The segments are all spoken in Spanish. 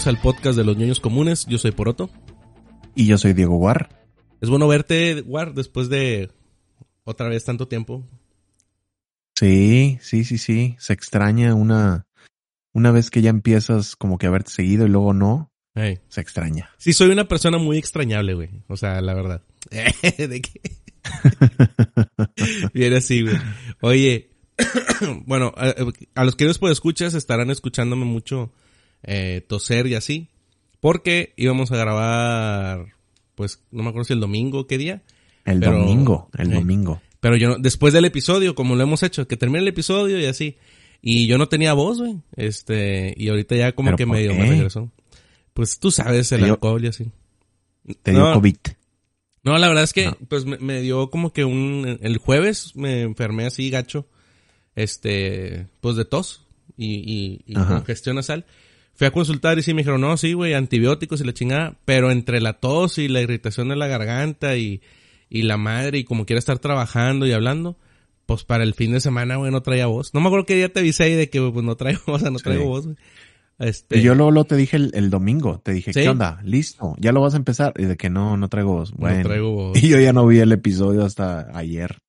bienvenidos al podcast de los ñoños comunes. Yo soy Poroto. Y yo soy Diego War. Es bueno verte, War, después de otra vez tanto tiempo. Sí, sí, sí, sí. Se extraña una, una vez que ya empiezas como que a verte seguido y luego no. Se extraña. Sí, soy una persona muy extrañable, güey. O sea, la verdad. ¿De qué? Viene así, güey. Oye, bueno, a, los que no pueden escuchas estarán escuchándome mucho eh, toser y así. Porque íbamos a grabar, pues, no me acuerdo si el domingo, ¿qué día? El domingo, el domingo. Pero yo, después del episodio, como lo hemos hecho, que termine el episodio y así. Y yo no tenía voz, güey. Este, y ahorita ya como que medio me regresó. Pues tú sabes, el alcohol y así. ¿Te dio COVID? No, la verdad es que, pues me, dio como que un, el jueves me enfermé así gacho, este, pues de tos y, y, congestión nasal. Fui a consultar y sí me dijeron, no, sí, güey, antibióticos y la chingada, pero entre la tos y la irritación de la garganta y, y la madre y como quiera estar trabajando y hablando, pues para el fin de semana, güey, no traía voz. No me acuerdo qué día te avisé ahí de que, pues no traigo voz, no traigo voz, güey. Este... Yo luego, te dije el, domingo, te dije, ¿qué onda? Listo, ya lo vas a empezar. Y de que no, no traigo voz. Bueno, no traigo voz. Y yo ya no vi el episodio hasta ayer.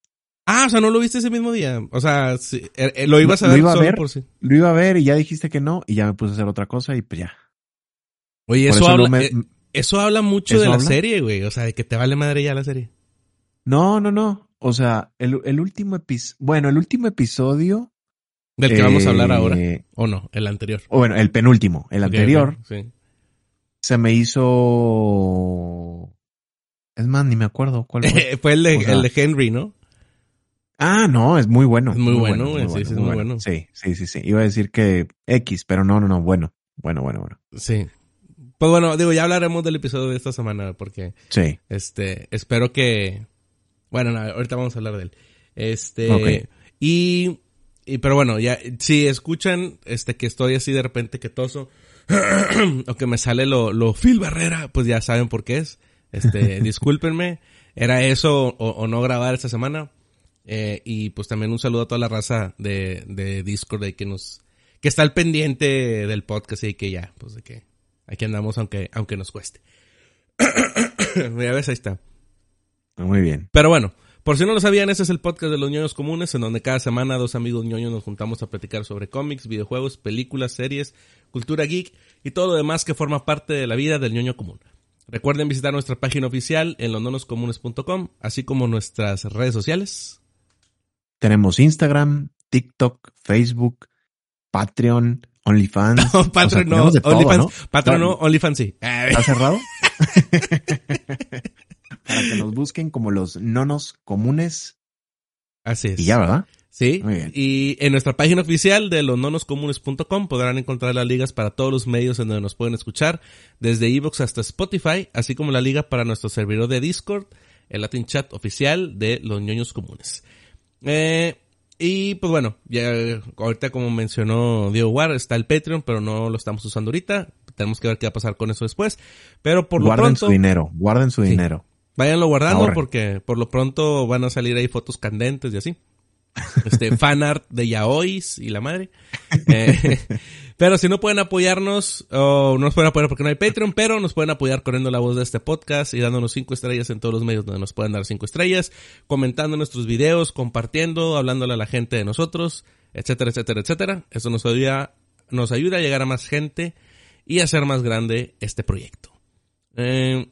Ah, o sea, no lo viste ese mismo día. O sea, er, eh, lo ibas a ver lo iba a ver, por sí. Lo iba a ver y ya dijiste que no y ya me puse a hacer otra cosa y pues ya. Oye, eso, habla, eh, eso habla mucho de la serie, güey. O sea, de que te vale madre ya la serie. No, no, no. O sea, el, el último episodio, bueno, el último episodio ¿Del que vamos a hablar ahora? Eh, ¿O no? El anterior. O bueno, el penúltimo. El anterior. sí. Se me hizo. Es más, ni me acuerdo cuál fue. fue el de, el de Henry, ¿no? Ah, no, es muy bueno. Es muy, bueno, sí, sí, es muy bueno. Sí, sí, sí, sí. Iba a decir que X, pero no, no, no, bueno. Bueno, bueno, bueno. Sí. Pues bueno, digo, ya hablaremos del episodio de esta semana porque. Sí. Este, espero que. Bueno, ahorita vamos a hablar de él. Este. Okay. Y y pero bueno, ya, si escuchan, este, que estoy así de repente que toso, o que me sale lo, lo Phil Barrera, pues ya saben por qué es. Este, discúlpenme. Era eso o, no grabar esta semana. Eh, y pues también un saludo a toda la raza de, de Discord de que nos, que está al pendiente del podcast y que ya, pues de que aquí andamos aunque, aunque nos cueste. ya ves, ahí está. Muy bien. Pero bueno, por si no lo sabían, este es el podcast de los ñoños comunes, en donde cada semana dos amigos ñoños nos juntamos a platicar sobre cómics, videojuegos, películas, series, cultura geek y todo lo demás que forma parte de la vida del ñoño común. Recuerden visitar nuestra página oficial en losnonoscomunes.com, así como nuestras redes sociales. Tenemos Instagram, TikTok, Facebook, Patreon, OnlyFans. No, Patreon no, OnlyFans, Patreon no, OnlyFans sí. ¿Está cerrado? para que nos busquen como los nonos comunes. Así es. Y ya, ¿verdad? Sí. Y en nuestra página oficial de losnonoscomunes.com podrán encontrar las ligas para todos los medios en donde nos pueden escuchar, desde Evox hasta Spotify, así como la liga para nuestro servidor de Discord, el Latin Chat oficial de los ñoños comunes. Eh, y pues bueno, ya ahorita como mencionó Diego War, está el Patreon, pero no lo estamos usando ahorita. Tenemos que ver qué va a pasar con eso después. Pero por lo guarden pronto. Guarden su dinero, guarden su dinero. Váyanlo guardando porque por lo pronto van a salir ahí fotos candentes y así. Este, fanart de yaois y la madre. Eh, pero si no pueden apoyarnos, o no nos pueden apoyar porque no hay Patreon, pero nos pueden apoyar corriendo la voz de este podcast y dándonos cinco estrellas en todos los medios donde nos pueden dar cinco estrellas, comentando nuestros videos, compartiendo, hablándole a la gente de nosotros, etcétera, etcétera, etcétera. Eso nos ayuda, nos ayuda a llegar a más gente y hacer más grande este proyecto. Eh,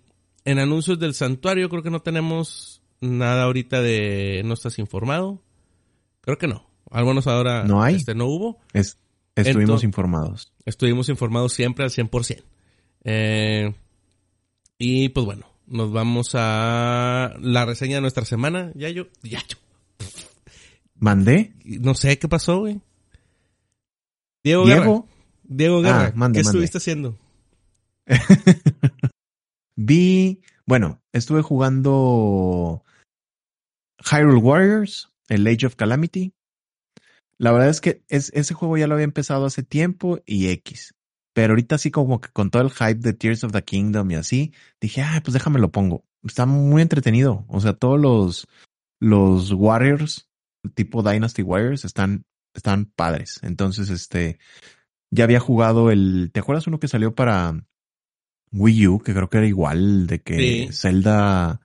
en anuncios del santuario creo que no tenemos nada ahorita de no estás informado. Creo que no. Algunos ahora no hay. Este, no hubo. estuvimos informados. Estuvimos informados siempre al 100%. Eh, y pues bueno, nos vamos a la reseña de nuestra semana. Ya yo, ya yo. ¿Mandé? No sé qué pasó, güey. Diego, Diego Diego Guerra, ah, ¿qué estuviste haciendo? Vi, bueno, estuve jugando Hyrule Warriors, el Age of Calamity. La verdad es que es, ese juego ya lo había empezado hace tiempo y X. Pero ahorita sí como que con todo el hype de Tears of the Kingdom y así, dije, ah, pues déjame lo pongo. Está muy entretenido. O sea, todos los, los Warriors, tipo Dynasty Warriors, están, están padres. Entonces, este, Ya había jugado el, ¿te acuerdas uno que salió para Wii U? Que creo que era igual, de que Zelda,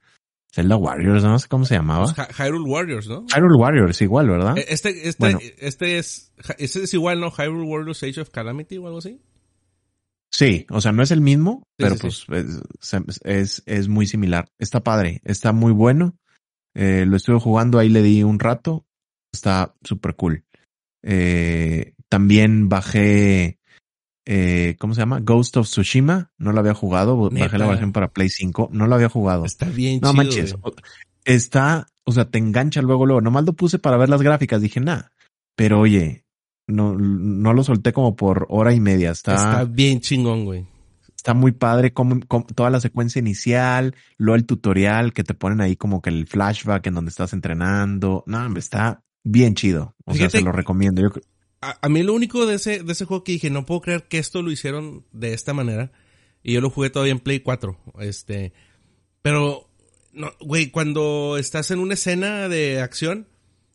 Zelda Warriors, no sé cómo se llamaba. Pues Hyrule Warriors, ¿no? Hyrule Warriors, igual, ¿verdad? E, este, este, este es, este es igual, ¿no? Hyrule Warriors Age of Calamity o algo así. Sí, o sea, no es el mismo, pero pues Es, es, muy similar. Está padre, está muy bueno. Eh, lo estuve jugando, ahí le di un rato. Está súper cool. Eh, también bajé, eh, ¿cómo se llama? Ghost of Tsushima. No lo había jugado. Bajé la versión para Play 5. No lo había jugado. Está bien No manches. Está, o sea, te engancha luego, luego. Nomás lo puse para ver las gráficas. Dije, nah. Pero oye, no, no lo solté como por hora y media. Está, está bien chingón, güey. Está muy padre como, toda la secuencia inicial, luego el tutorial que te ponen ahí como que el flashback en donde estás entrenando. No, está bien chido. O sea, se lo recomiendo. Yo, a, mí lo único de ese, de ese juego que dije, no puedo creer que esto lo hicieron de esta manera. Y yo lo jugué todavía en Play 4. Este, pero, no, güey, cuando estás en una escena de acción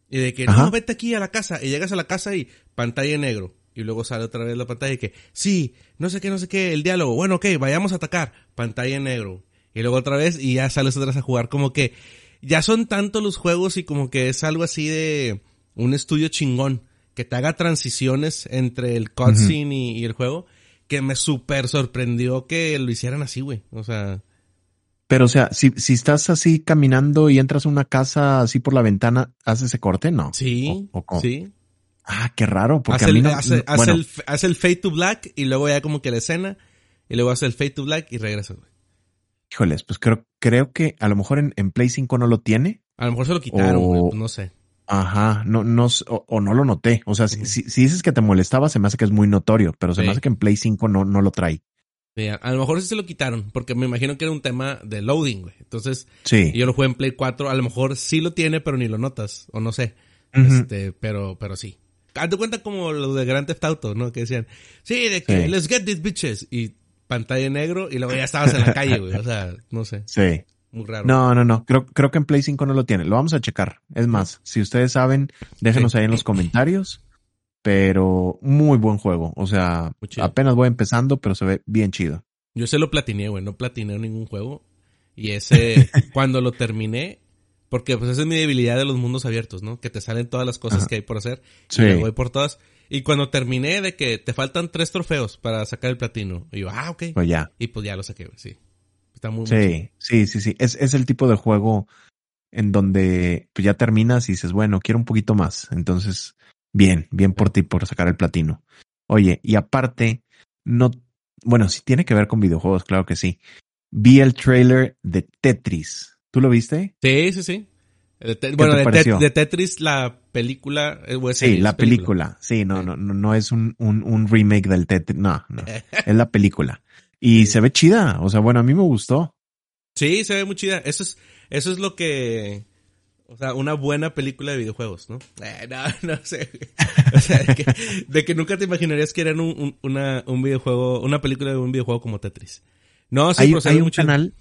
y de que, no, vete aquí a la casa. Y llegas a la casa y pantalla en negro. Y luego sale otra vez la pantalla y que, sí, no sé qué, no sé qué, el diálogo. Bueno, ok, vayamos a atacar. Pantalla en negro. Y luego otra vez y ya sales otra vez a jugar. Como que ya son tantos los juegos y como que es algo así de un estudio chingón que te haga transiciones entre el cutscene y, el juego, que me súper sorprendió que lo hicieran así, güey. O sea... Pero, o sea, si, si estás así caminando y entras a una casa así por la ventana, ¿hace ese corte? No. Sí. sí. Ah, qué raro, porque hace, a mí no, hace, el, hace el fade to black y luego ya como que la escena y luego hace el fade to black y regresa, güey. Híjoles, pues creo, creo que a lo mejor en, en Play 5 no lo tiene. A lo mejor se lo quitaron, güey, no sé. Ajá, no, no, o, no lo noté. O sea, si, si, dices que te molestaba, se me hace que es muy notorio, pero se me hace que en Play 5 no, no lo trae. Sí, a, lo mejor sí se lo quitaron, porque me imagino que era un tema de loading, güey. Entonces, sí. yo lo jugué en Play 4, a lo mejor sí lo tiene, pero ni lo notas, o no sé. Este, pero, pero sí. Hazte cuenta como lo de Grand Theft Auto, ¿no? Que decían, sí, de que, let's get these bitches. Y pantalla negro, y luego ya estabas en la calle, güey. O sea, no sé. Sí. Muy raro. No, no, no. Creo, creo que en Play 5 no lo tiene. Lo vamos a checar. Es más, si ustedes saben, déjenos ahí en los comentarios. Pero muy buen juego. O sea, apenas voy empezando, pero se ve bien chido. Yo se lo platiné, güey. No platiné ningún juego. Y ese, cuando lo terminé, porque pues esa es mi debilidad de los mundos abiertos, ¿no? Que te salen todas las cosas que hay por hacer. Sí. Y voy por todas. Y cuando terminé de que te faltan tres trofeos para sacar el platino. Y yo, ah, ok. Pues ya. Y pues ya lo saqué, güey, sí sí, sí, sí, sí. Es, es el tipo de juego en donde pues ya terminas y dices, bueno, quiero un poquito más. Entonces, bien, bien por ti por sacar el platino. Oye, y aparte, no, bueno, si tiene que ver con videojuegos, claro que sí. Vi el trailer de Tetris. ¿Tú lo viste? Sí, sí, sí. bueno, de, Tetris, la película. Eh, sí, la película. Sí, no, no, no, no es un, un, un remake del Tetris. No, no. es la película. Y se ve chida. O sea, bueno, a mí me gustó. Sí, se ve muy chida. Eso es, eso es lo que. O sea, una buena película de videojuegos, ¿no? Eh, no, no sé. O sea, de que, nunca te imaginarías que eran un, una, un videojuego, una película de un videojuego como Tetris. No, sí, hay, hay un canal,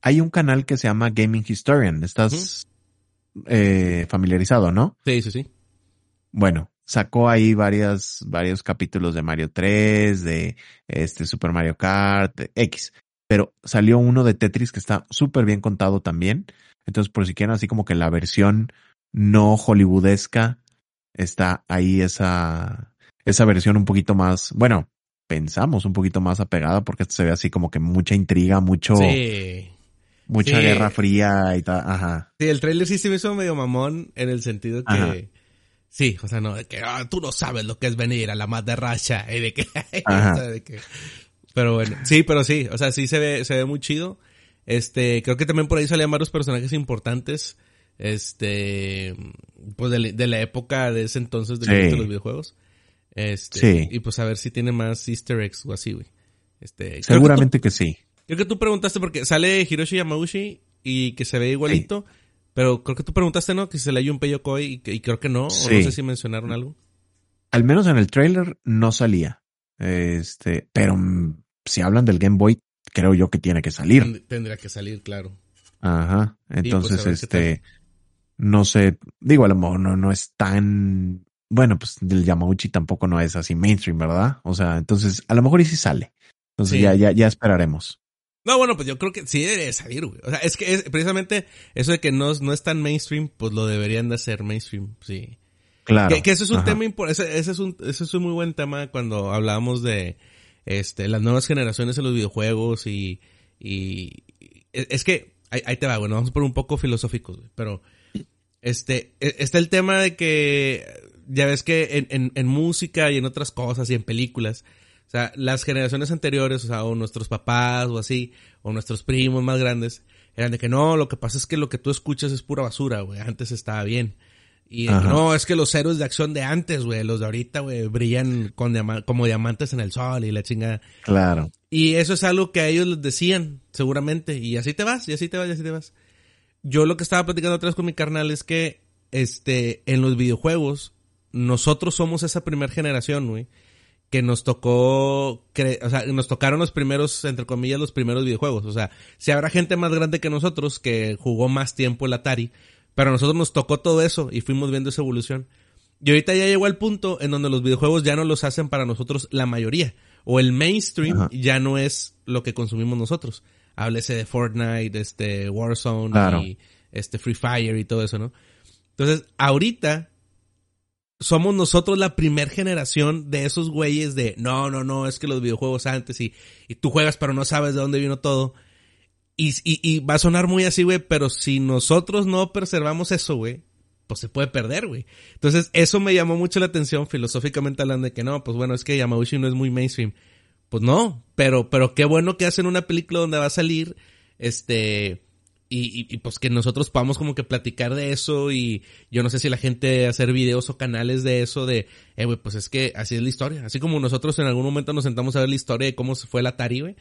hay un canal que se llama Gaming Historian. Estás eh, familiarizado, ¿no? Sí, sí, sí. Bueno, sacó ahí varias, varios capítulos de Mario 3, de este Super Mario Kart, X. Pero salió uno de Tetris que está súper bien contado también. Entonces, por si quieren, así como que la versión no hollywoodesca, está ahí esa, esa versión un poquito más, bueno, pensamos un poquito más apegada porque se ve así como que mucha intriga, mucho, mucha guerra fría y tal, ajá. Sí, el trailer sí se me hizo medio mamón en el sentido que, Sí, o sea, no, de que ah, tú no sabes lo que es venir a la más de racha y de que, o sea, de que, pero bueno, sí, pero sí, o sea, sí se ve, se ve muy chido. Este, creo que también por ahí salían varios personajes importantes, este, pues de, de la época de ese entonces de, los videojuegos. Este, sí. y pues a ver si tiene más easter eggs o así, güey. Este, Seguramente que, sí. Creo que tú preguntaste porque sale Hiroshi Yamauchi y que se ve igualito. Pero creo que tú preguntaste, ¿no? Que se le un Koi y, y creo que no. O no sé si mencionaron algo. Al menos en el trailer no salía. Este, pero si hablan del Game Boy, creo yo que tiene que salir. Tendría que salir, claro. Ajá. Pues, Entonces, este, no sé, digo, a lo mejor no, no es tan bueno, pues el Yamauchi tampoco no es así mainstream, ¿verdad? O sea, entonces a lo mejor y sí sale. Entonces ya, ya, ya esperaremos. No, bueno, pues yo creo que sí debería salir, güey. O sea, es que es, precisamente eso de que no, no es tan mainstream, pues lo deberían de hacer mainstream, sí. Claro. Que, eso es un tema importante, ese, es un, ese es un muy buen tema cuando hablábamos de, este, las nuevas generaciones en los videojuegos y, y, es que, ahí, te va, bueno, vamos por un poco filosóficos, güey, pero, este, e, está el tema de que, ya ves que en, en, en música y en otras cosas y en películas, o sea, las generaciones anteriores, o sea, o nuestros papás o así, o nuestros primos más grandes, eran de que no, lo que pasa es que lo que tú escuchas es pura basura, güey, antes estaba bien. Y no, es que los héroes de acción de antes, güey, los de ahorita, güey, brillan con como diamantes en el sol y la chingada. Claro. Y eso es algo que a ellos les decían, seguramente. Y así te vas, y así te vas, y así te vas. Yo lo que estaba platicando otra vez con mi carnal es que, este, en los videojuegos, nosotros somos esa primera generación, güey, que nos tocó, o sea, nos tocaron los primeros, entre comillas, los primeros videojuegos. O sea, si habrá gente más grande que nosotros que jugó más tiempo el Atari, pero a nosotros nos tocó todo eso y fuimos viendo esa evolución. Y ahorita ya llegó al punto en donde los videojuegos ya no los hacen para nosotros la mayoría. O el mainstream ya no es lo que consumimos nosotros. Háblese de Fortnite, este, Warzone y este Free Fire y todo eso, ¿no? Entonces, ahorita somos nosotros la primer generación de esos güeyes de no, no, no, es que los videojuegos antes y, y tú juegas pero no sabes de dónde vino todo. Y, y, va a sonar muy así, güey, pero si nosotros no preservamos eso, güey, pues se puede perder, güey. Entonces, eso me llamó mucho la atención filosóficamente hablando de que no, pues bueno, es que Yamauchi no es muy mainstream. Pues no, pero, pero qué bueno que hacen una película donde va a salir, este, y, y, pues que nosotros podamos como que platicar de eso y yo no sé si la gente hacer videos o canales de eso de, eh, güey, pues es que así es la historia. Así como nosotros en algún momento nos sentamos a ver la historia de cómo se fue el Atari, güey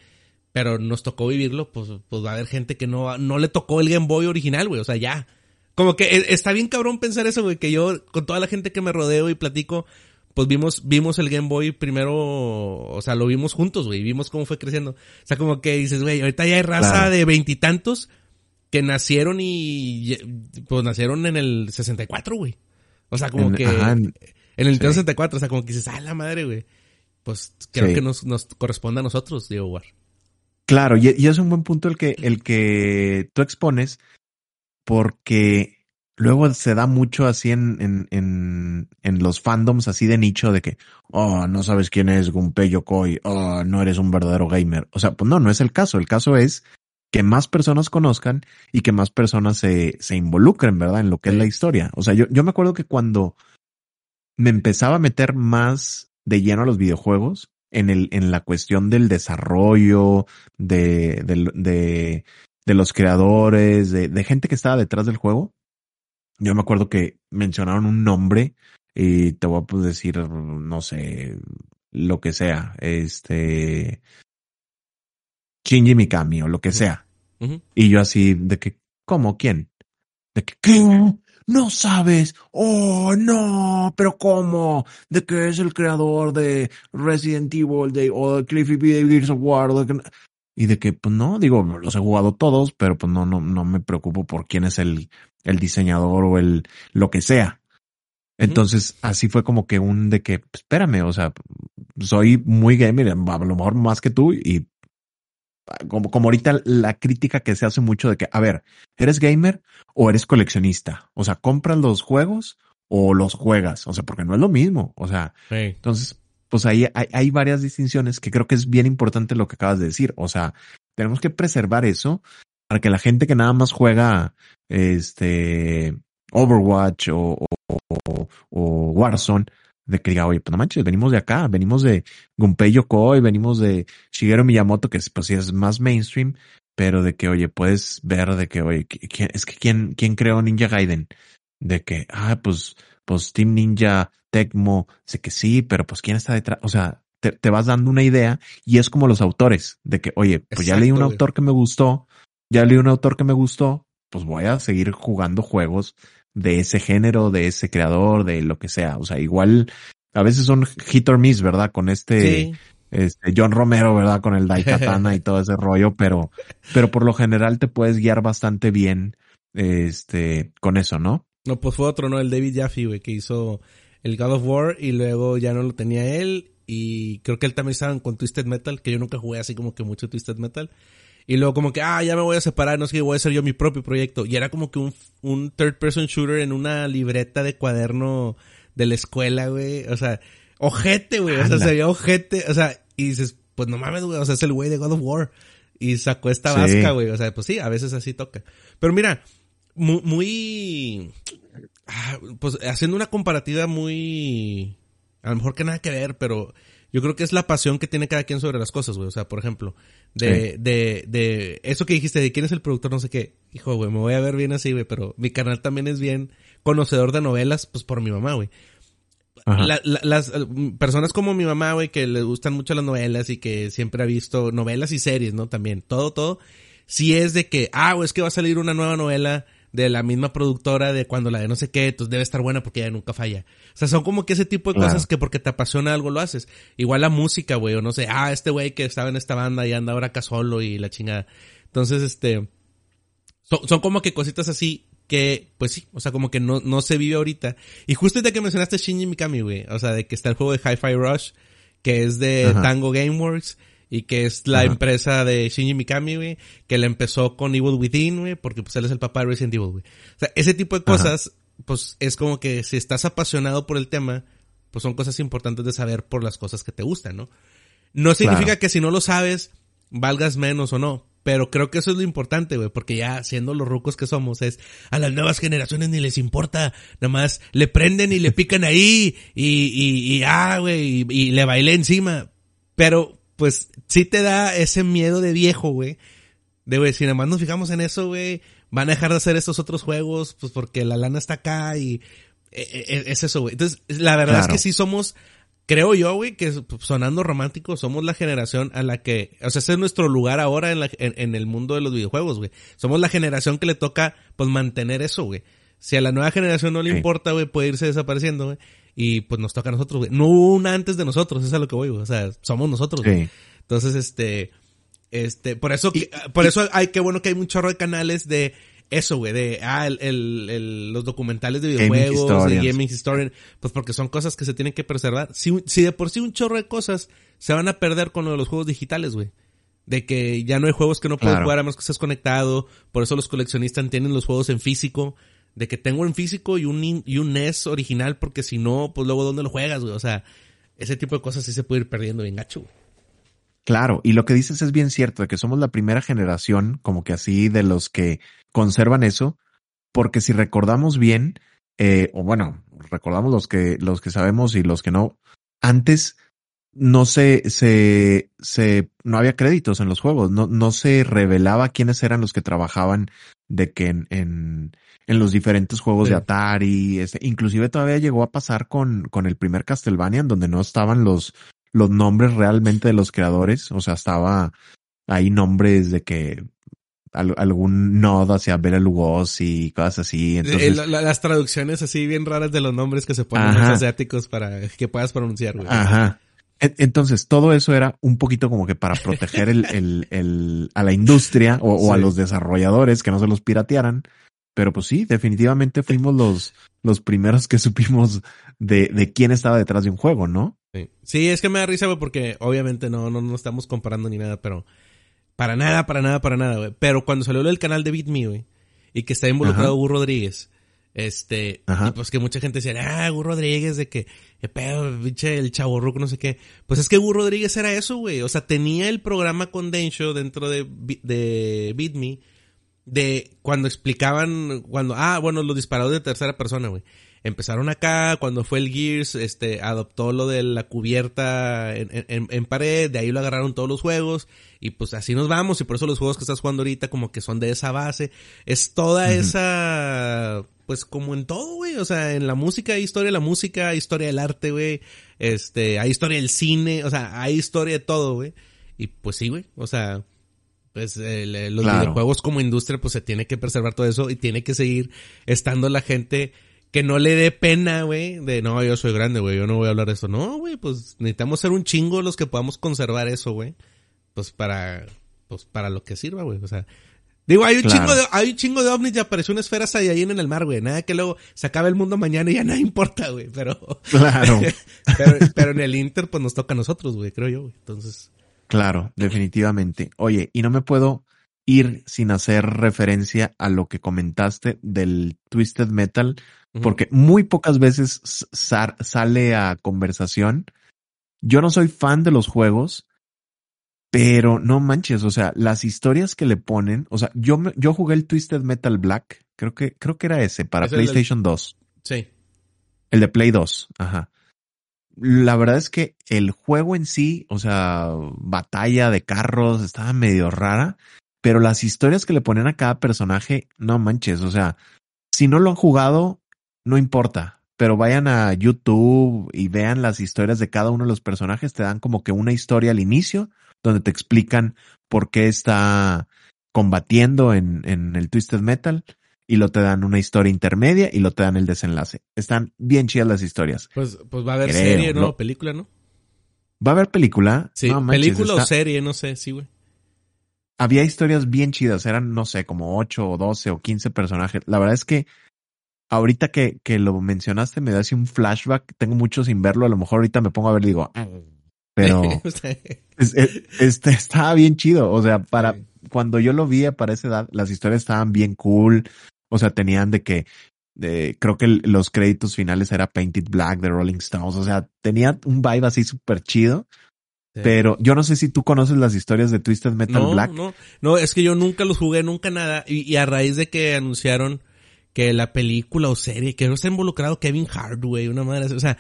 pero nos tocó vivirlo, pues, pues va a haber gente que no, no le tocó el Game Boy original, güey, o sea, ya. Como que e, está bien cabrón pensar eso, güey, que yo, con toda la gente que me rodeo y platico, pues vimos, vimos el Game Boy primero, o sea, lo vimos juntos, güey, vimos cómo fue creciendo. O sea, como que dices, güey, ahorita ya hay raza de veintitantos que nacieron y, pues nacieron en el 64, güey. O sea, como que, en, el Nintendo 64, o sea, como que dices, ah, la madre, güey. Pues creo que nos, nos corresponde a nosotros, Diego War. Claro, y, es un buen punto el que, el que tú expones, porque luego se da mucho así en, en, en, en, los fandoms así de nicho de que, oh, no sabes quién es Gunpei Yokoi, oh, no eres un verdadero gamer. O sea, pues no, no es el caso. El caso es que más personas conozcan y que más personas se, se involucren, ¿verdad? En lo que es la historia. O sea, yo, yo me acuerdo que cuando me empezaba a meter más de lleno a los videojuegos, en, el, en la cuestión del desarrollo, de, de, de, los creadores, de, de gente que estaba detrás del juego. Yo me acuerdo que mencionaron un nombre y te voy a pues, decir, no sé, lo que sea, este, Shinji Mikami o lo que sea. Y yo así, de que, ¿cómo? ¿Quién? De que, ¿qué? no sabes, oh no, pero ¿cómo? ¿De qué es el creador de Resident Evil de, o de Cliffy B. de Gears of War? y de que, pues no, digo, los he jugado todos, pero pues no, no, no me preocupo por quién es el, el diseñador o el, lo que sea. Entonces, así fue como que un de que, espérame, o sea, soy muy gamer, a lo mejor más que tú, y como, como ahorita la crítica que se hace mucho de que, a ver, ¿eres gamer o eres coleccionista? O sea, ¿compras los juegos o los juegas? O sea, porque no es lo mismo. O sea, entonces, pues ahí hay, hay, varias distinciones que creo que es bien importante lo que acabas de decir. O sea, tenemos que preservar eso para que la gente que nada más juega este Overwatch o, o, o Warzone de que diga, oye, pues no manches, venimos de acá, venimos de Gunpei Yokoi, venimos de Shigeru Miyamoto, que pues sí es más mainstream, pero de que, oye, puedes ver de que, oye, es que quién, quién creó Ninja Gaiden, de que, ah, pues, pues Team Ninja, Tecmo, sé que sí, pero pues quién está detrás, o sea, te, te vas dando una idea y es como los autores, de que, oye, pues ya leí un autor que me gustó, ya leí un autor que me gustó, pues voy a seguir jugando juegos de ese género, de ese creador, de lo que sea. O sea, igual a veces son hit or miss, ¿verdad? Con este, este John Romero, ¿verdad? Con el Daikatana y todo ese rollo, pero, pero por lo general te puedes guiar bastante bien, este, con eso, ¿no? No, pues fue otro, ¿no? El David Jaffe, güey, que hizo el God of War, y luego ya no lo tenía él, y creo que él también estaba con Twisted Metal, que yo nunca jugué así como que mucho Twisted Metal. Y luego como que, ah, ya me voy a separar, no sé qué, voy a hacer yo mi propio proyecto. Y era como que un, un third person shooter en una libreta de cuaderno de la escuela, güey. O sea, ojete, güey. O sea, se veía ojete. O sea, y dices, pues no mames, güey. O sea, es el güey de God of War. Y sacó esta vasca, güey. O sea, pues sí, a veces así toca. Pero mira, muy, muy, ah, pues haciendo una comparativa muy, a lo mejor que nada que ver, pero yo creo que es la pasión que tiene cada quien sobre las cosas, güey. O sea, por ejemplo, de, de, de eso que dijiste de quién es el productor, no sé qué. Hijo, güey, me voy a ver bien así, güey, pero mi canal también es bien conocedor de novelas, pues por mi mamá, güey. las eh, personas como mi mamá, güey, que le gustan mucho las novelas y que siempre ha visto novelas y series, ¿no? También, todo, todo. Si es de que, ah, güey, es que va a salir una nueva novela de la misma productora de cuando la de no sé qué, entonces debe estar buena porque ella nunca falla. O sea, son como que ese tipo de cosas que porque te apasiona algo lo haces. Igual la música, güey, o no sé, ah, este güey que estaba en esta banda y anda ahora acá solo y la chingada. Entonces, este, son, son como que cositas así que, pues sí, o sea, como que no, no se vive ahorita. Y justo de que mencionaste Shinji Mikami, güey, o sea, de que está el juego de Hi-Fi Rush, que es de Tango Gameworks, y que es la empresa de Shinji Mikami, güey, que la empezó con Evil Within, güey, porque pues él es el papá de Resident Evil, güey. O sea, ese tipo de cosas, pues es como que si estás apasionado por el tema, pues son cosas importantes de saber por las cosas que te gustan, ¿no? No significa que si no lo sabes, valgas menos o no. Pero creo que eso es lo importante, güey, porque ya siendo los rucos que somos, es a las nuevas generaciones ni les importa, nada más le prenden y le pican ahí y, y, y ah, güey, y, y, le bailé encima. Pero pues sí te da ese miedo de viejo, güey. De, güey, si nada más nos fijamos en eso, güey, van a dejar de hacer estos otros juegos, pues porque la lana está acá y e, e, e, es eso, güey. Entonces, la verdad es que sí somos, creo yo, güey, que sonando romántico, somos la generación a la que, o sea, ese es nuestro lugar ahora en, la, en, el mundo de los videojuegos, güey. Somos la generación que le toca, pues, mantener eso, güey. Si a la nueva generación no le importa, güey, puede irse desapareciendo, güey y pues nos toca a nosotros, güey. No hubo una antes de nosotros, eso es a lo que voy, güey. O sea, somos nosotros, güey. Entonces, este, este, por eso, por eso hay que bueno que hay un chorro de canales de eso, güey, de, ah, el, el, los documentales de videojuegos, de gaming historian, pues porque son cosas que se tienen que preservar. Si, si de por sí un chorro de cosas se van a perder con lo de los juegos digitales, güey. De que ya no hay juegos que no puedes jugar a menos que estés conectado. Por eso los coleccionistas tienen los juegos en físico de que tengo en físico y un, y un NES original, porque si no, pues luego ¿dónde lo juegas? O sea, ese tipo de cosas sí se puede ir perdiendo bien gacho, Claro, y lo que dices es bien cierto, de que somos la primera generación, como que así, de los que conservan eso, porque si recordamos bien, eh, o bueno, recordamos los que, los que sabemos y los que no, antes no se, se, se, no había créditos en los juegos, no, no se revelaba quiénes eran los que trabajaban de que en, en, en los diferentes juegos de Atari, este, inclusive todavía llegó a pasar con, con el primer Castlevania, en donde no estaban los, los nombres realmente de los creadores, o sea, estaba ahí nombres de que algún nodo hacia Bela Lugosi y cosas así. Entonces, las traducciones así bien raras de los nombres que se ponen los asiáticos para que puedas pronunciar, güey. Ajá. Entonces, todo eso era un poquito como que para proteger el, el, el a la industria o, o, a los desarrolladores que no se los piratearan. Pero pues sí, definitivamente fuimos los, los primeros que supimos de, de quién estaba detrás de un juego, ¿no? Sí. sí, es que me da risa, güey, porque obviamente no, no, no estamos comparando ni nada, pero para nada, para nada, para nada, güey. Pero cuando salió el canal de BitMe, güey, y que está involucrado Hugo Rodríguez, este, y pues que mucha gente decía, ah, Hugo Rodríguez, de que, qué pedo, pinche el chavo no sé qué. Pues es que Hugo Rodríguez era eso, güey. O sea, tenía el programa con Densho dentro de, de BitMe de cuando explicaban, cuando, ah, bueno, los disparados de tercera persona, güey. Empezaron acá, cuando fue el Gears, este, adoptó lo de la cubierta en, en, en, pared, de ahí lo agarraron todos los juegos, y pues así nos vamos, y por eso los juegos que estás jugando ahorita como que son de esa base. Es toda esa, pues como en todo, güey, o sea, en la música hay historia de la música, hay historia del arte, güey, este, hay historia del cine, o sea, hay historia de todo, güey. Y pues sí, güey, o sea, pues los videojuegos como industria pues se tiene que preservar todo eso y tiene que seguir estando la gente que no le dé pena, güey, de no, yo soy grande, güey, yo no voy a hablar de eso. No, güey, pues necesitamos ser un chingo los que podamos conservar eso, güey. Pues para, pues para lo que sirva, güey. O sea, Digo, hay un chingo de, hay un chingo de ovnis y apareció una esfera ahí en el mar, güey. Nada que luego se acabe el mundo mañana y ya nada importa, güey. Pero. Claro. pero, pero, en el Inter, pues nos toca a nosotros, güey, creo yo, güey. Entonces. Claro, definitivamente. Oye, y no me puedo ir sin hacer referencia a lo que comentaste del Twisted Metal, porque muy pocas veces sale a conversación. Yo no soy fan de los juegos, pero no manches, o sea, las historias que le ponen, o sea, yo, yo jugué el Twisted Metal Black, creo que, creo que era ese, para PlayStation 2. Sí. El de Play 2, ajá. La verdad es que el juego en sí, o sea, batalla de carros, estaba medio rara, pero las historias que le ponen a cada personaje, no manches, o sea, si no lo han jugado, no importa, pero vayan a YouTube y vean las historias de cada uno de los personajes, te dan como que una historia al inicio, donde te explican por qué está combatiendo en, en el Twisted Metal y lo te dan una historia intermedia y lo te dan el desenlace. Están bien chidas las historias. Pues, pues va a haber serie, ¿no? película, ¿no? ¿Va a haber película? Sí, película o serie, no sé, sí, güey. Había historias bien chidas, eran, no sé, como 8 o 12 o 15 personajes. La verdad es que ahorita que, que lo mencionaste me da así un flashback. Tengo mucho sin verlo, a lo mejor ahorita me pongo a ver y digo, ah, pero este, estaba bien chido. O sea, para cuando yo lo vi para esa edad, las historias estaban bien cool. O sea, tenían de que creo que los créditos finales era Painted Black de Rolling Stones. O sea, tenía un vibe así súper chido. Pero yo no sé si tú conoces las historias de Twisted Metal Black. No, no, es que yo nunca los jugué, nunca nada. Y, y, a raíz de que anunciaron que la película o serie, que no está involucrado Kevin Hart, una madre, o sea,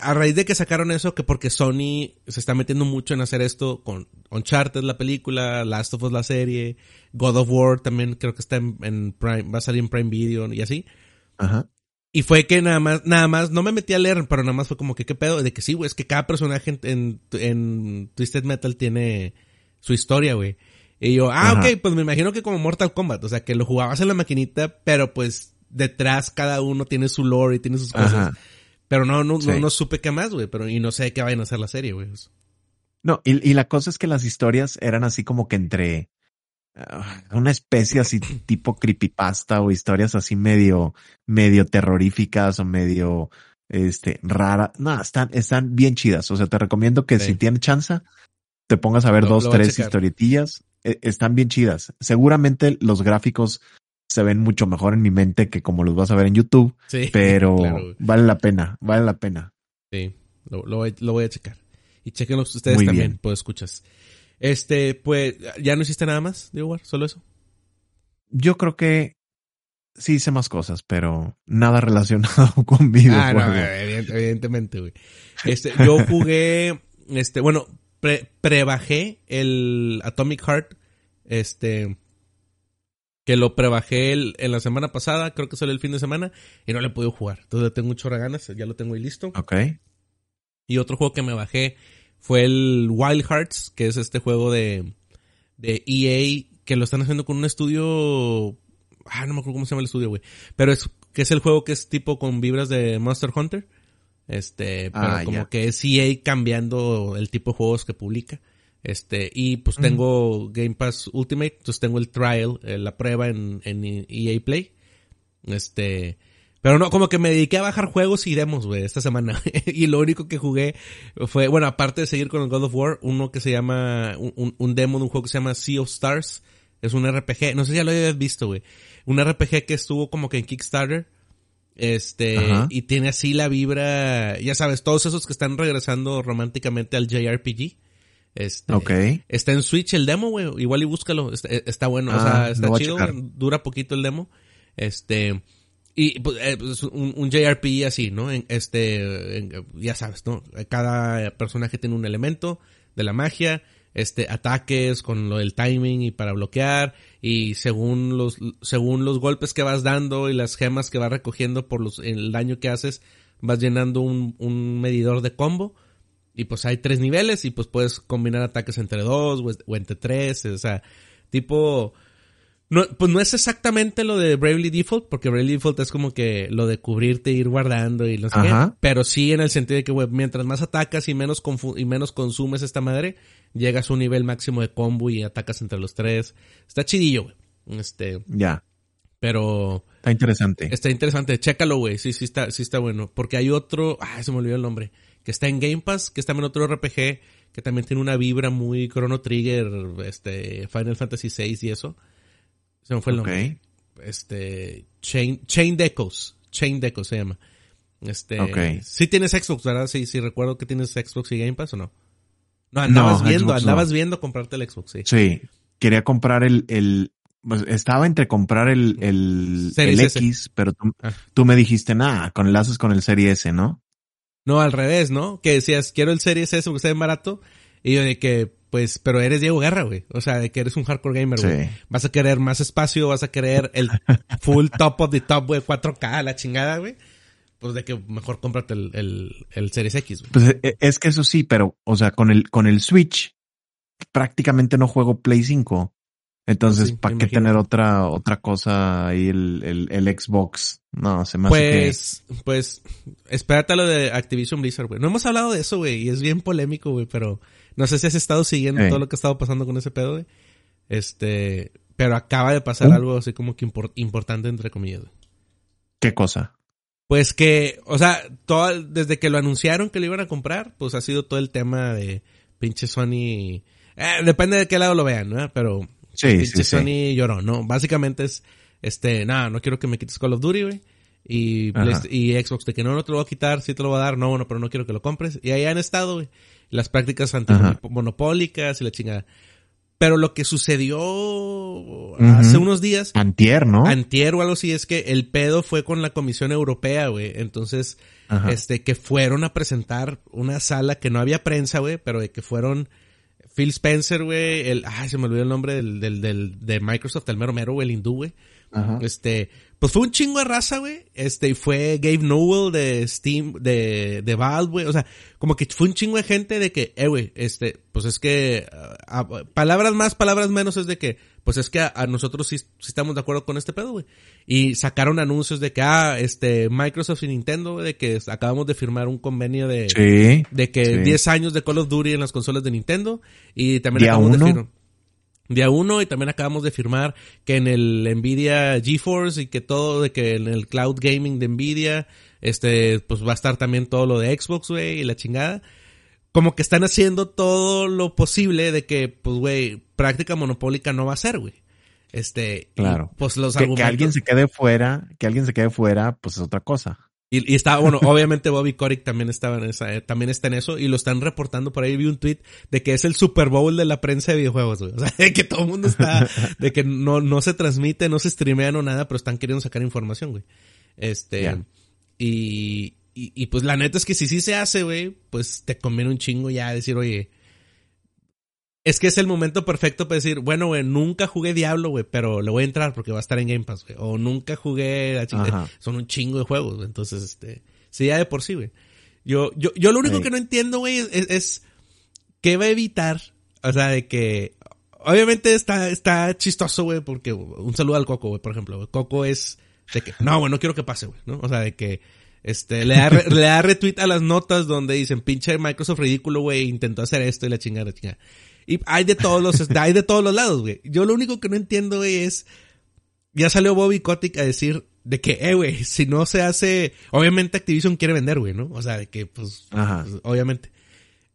a raíz de que sacaron eso, que porque Sony se está metiendo mucho en hacer esto con Uncharted la película, Last of Us la serie, God of War también creo que está en, Prime, va a salir en Prime Video y así. Ajá. Y fue que nada más, nada más, no me metí a leer, pero nada más fue como que qué pedo, de que sí, güey, es que cada personaje en, en, Twisted Metal tiene su historia, güey. Y yo, ah, ok, pues me imagino que como Mortal Kombat, o sea, que lo jugabas en la maquinita, pero pues detrás cada uno tiene su lore y tiene sus cosas. Pero no, no, no, supe qué más, güey. Pero, y no sé qué vayan a hacer la serie, güey. No, y, y, la cosa es que las historias eran así como que entre una especie así tipo creepypasta o historias así medio, medio terroríficas o medio, este, rara. No, están, están bien chidas. O sea, te recomiendo que si tienes chance, te pongas a ver dos, tres historietillas. E, están bien chidas. Seguramente los gráficos se ven mucho mejor en mi mente que como los vas a ver en YouTube. Sí, pero vale la pena, vale la pena. Sí, lo, voy, a checar. Y chequenlo ustedes también, pues escuchas. Este, pues, ¿ya no hiciste nada más, Diego ¿Solo eso? Yo creo que sí hice más cosas, pero nada relacionado con videojuegos. Ah, no, evidentemente, güey. Este, yo jugué, este, bueno, pre, prebajé el Atomic Heart, este, que lo prebajé el, en la semana pasada, creo que salió el fin de semana, y no le he podido jugar. Entonces tengo mucho ganas, ya lo tengo ahí listo. Ok. Y otro juego que me bajé fue el Wild Hearts, que es este juego de, de EA, que lo están haciendo con un estudio... Ah, no me acuerdo cómo se llama el estudio, güey. Pero es que es el juego que es tipo con vibras de Monster Hunter. Este, pero ah, como que es EA cambiando el tipo de juegos que publica. Este, y pues tengo Game Pass Ultimate, entonces tengo el trial, eh, la prueba en, en EA Play. Este, pero no, como que me dediqué a bajar juegos y demos, güey, esta semana. y lo único que jugué fue, bueno, aparte de seguir con el God of War, uno que se llama, un, un demo de un juego que se llama Sea of Stars. Es un RPG, no sé si ya lo hayas visto, güey. Un RPG que estuvo como que en Kickstarter. Este, y tiene así la vibra, ya sabes, todos esos que están regresando románticamente al JRPG. Este, ok. Está en Switch el demo, güey. Igual y búscalo. Está, bueno. o sea, ah, está chido. Dura poquito el demo. Este. Y pues, eh, pues un, un, JRPG así, ¿no? este, ya sabes, ¿no? Cada personaje tiene un elemento de la magia, este, ataques con lo del timing y para bloquear, y según los, según los golpes que vas dando y las gemas que vas recogiendo por los, el daño que haces, vas llenando un, un medidor de combo y pues hay tres niveles y pues puedes combinar ataques entre dos o, entre tres. O sea, tipo... No, pues no es exactamente lo de Bravely Default, porque Bravely Default es como que lo de cubrirte, ir guardando y no sé qué. Pero sí en el sentido de que, güey, mientras más atacas y menos, y menos consumes esta madre, llegas a un nivel máximo de combo y atacas entre los tres. Está chidillo, güey. Este. Ya. Pero. Está interesante. Está interesante. Chécalo, güey. Sí, sí está, sí está bueno. Porque hay otro. Ah, se me olvidó el nombre. Que está en Game Pass, que está en otro RPG, que también tiene una vibra muy Chrono Trigger, este, Final Fantasy VI y eso. Se me fue el nombre. Este, Chain, Chain Decos. Chain Decos se llama. Este, Ok. sí tienes Xbox, ¿verdad? Sí, sí, recuerdo que tienes Xbox y Game Pass o no. No, andabas No, viendo, Xbox no. andabas viendo comprarte el Xbox, sí. Sí. Quería comprar el, el, pues, estaba entre comprar el, el, Series el. X, pero tú, Ah. tú me dijiste, nada, con el haces con el Serie S, ¿no? No, al revés, ¿no? Que decías, quiero el Series S porque está bien barato. Y yo de que, pues, pero eres Diego Guerra, güey. O sea, de que eres un hardcore gamer, güey. Sí. Vas a querer más espacio, vas a querer el full top of the top, güey, 4K, la chingada, güey. Pues de que mejor cómprate el, el, el Series X, güey. Pues e- es que eso sí, pero, o sea, con el, con el Switch, prácticamente no juego Play 5. Entonces, Sí, ¿para qué tener otra, otra cosa ahí el, el, el Xbox? No, se me hace Pues, pues, espérate a lo de Activision Blizzard, güey. No hemos hablado de eso, güey, y es bien polémico, güey, pero no sé si has estado siguiendo Eh. todo lo que ha estado pasando con ese pedo, güey. Este, pero acaba de pasar algo así como que impor- importante, entre comillas, güey. que, ¿qué cosa? Pues que, o sea, todo, desde que lo anunciaron que lo iban a comprar, pues ha sido todo el tema de pinche Sony. Eh, depende de qué lado lo vean, ¿no? Pero Sí, pinche sí, sí. Sony lloró, ¿no? Básicamente es, este, nada, no quiero que me quites Call of Duty, güey. Y. Playst- y Xbox de que no, no te lo voy a quitar, sí te lo voy a dar, no, bueno, pero no quiero que lo compres. Y ahí han estado, güey. Las prácticas antimonopólicas y la chingada. Pero lo que sucedió hace unos días Antier, ¿no? Antier o algo así es que el pedo fue con la Comisión Europea, güey. Entonces, Ajá. este, que fueron a presentar una sala que no había prensa, güey, pero de que fueron Phil Spencer, güey, el, ay, se me olvidó el nombre del, del, del, de Microsoft, el mero mero, güey, el hindú, güey. Ajá. Este, pues fue un chingo de raza, güey. Este, y fue Gabe Newell de Steam, de, de Valve, güey. O sea, como que fue un chingo de gente de que, eh, güey, este, pues es que, ah, ah, palabras más, palabras menos es de que, pues es que a, a nosotros sí, sí estamos de acuerdo con este pedo, güey. Y sacaron anuncios de que, ah, este, Microsoft y Nintendo, güey, de que acabamos de firmar un convenio de, Sí. de que sí. 10 años de Call of Duty en las consolas de Nintendo y también acabamos uno. de firmar día uno y también acabamos de firmar que en el Nvidia GeForce y que todo de que en el cloud gaming de Nvidia este pues va a estar también todo lo de Xbox güey y la chingada como que están haciendo todo lo posible de que pues güey práctica monopólica no va a ser güey este y, Claro. pues los Que, que argumentos alguien se quede fuera, que alguien se quede fuera, pues es otra cosa. Y, y estaba, bueno, obviamente Bobby Kotick también estaba en esa, eh, también está en eso y lo están reportando por ahí. Vi un tweet de que es el Super Bowl de la prensa de videojuegos, güey. O sea, de que todo el mundo está, de que no, no se transmite, no se streamea, no nada, pero están queriendo sacar información, güey. Este, y, y, y pues la neta es que si sí se hace, güey, pues te conviene un chingo ya decir, oye, es que es el momento perfecto para decir, bueno, güey, nunca jugué Diablo, güey, pero le voy a entrar porque va a estar en Game Pass, güey. O nunca jugué la chingada. Ajá. Son un chingo de juegos, güey. Entonces, este, sí, ya de por sí, güey. Yo, yo, yo lo único que no entiendo, güey, es, es, qué va a evitar, o sea, de que, obviamente está, está chistoso, güey, porque un saludo al Coco, güey, por ejemplo. Coco es de que, no, güey, no quiero que pase, güey, ¿no? O sea, de que, este, le da, re- le da retweet a las notas donde dicen, pinche Microsoft ridículo, güey, intentó hacer esto y la chingada, la chingada. Y hay de todos los, hay de todos los lados, güey. Yo lo único que no entiendo, güey, es, ya salió Bobby Kotick a decir de que, eh, güey, si no se hace, obviamente Activision quiere vender, güey, ¿no? O sea, de que, pues, Ajá. pues, obviamente.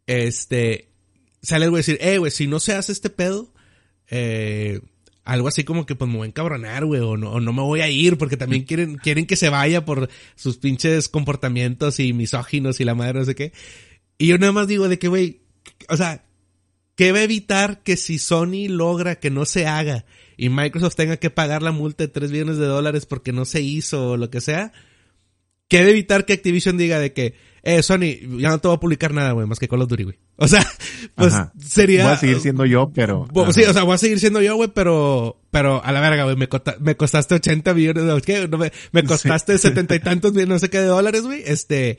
Este, sale el güey a decir, eh, güey, si no se hace este pedo, eh, algo así como que pues me voy a encabronar, güey, o no, o no me voy a ir porque también quieren, quieren que se vaya por sus pinches comportamientos y misóginos y la madre no sé qué. Y yo nada más digo de que, güey, o sea, ¿qué va a evitar que si Sony logra que no se haga y Microsoft tenga que pagar la multa de 3 billones de dólares porque no se hizo o lo que sea? ¿Qué va a evitar que Activision diga de que, eh, Sony, ya no te voy a publicar nada, güey, más que Call of Duty, güey? O sea, pues Ajá. sería... Voy a seguir siendo yo, pero. Ajá. Sí, o sea, voy a seguir siendo yo, güey, pero, pero a la verga, güey, me, cota- me costaste 80 millones de ¿qué? No, me, me costaste setenta y tantos mil, no sé qué de dólares, güey, este,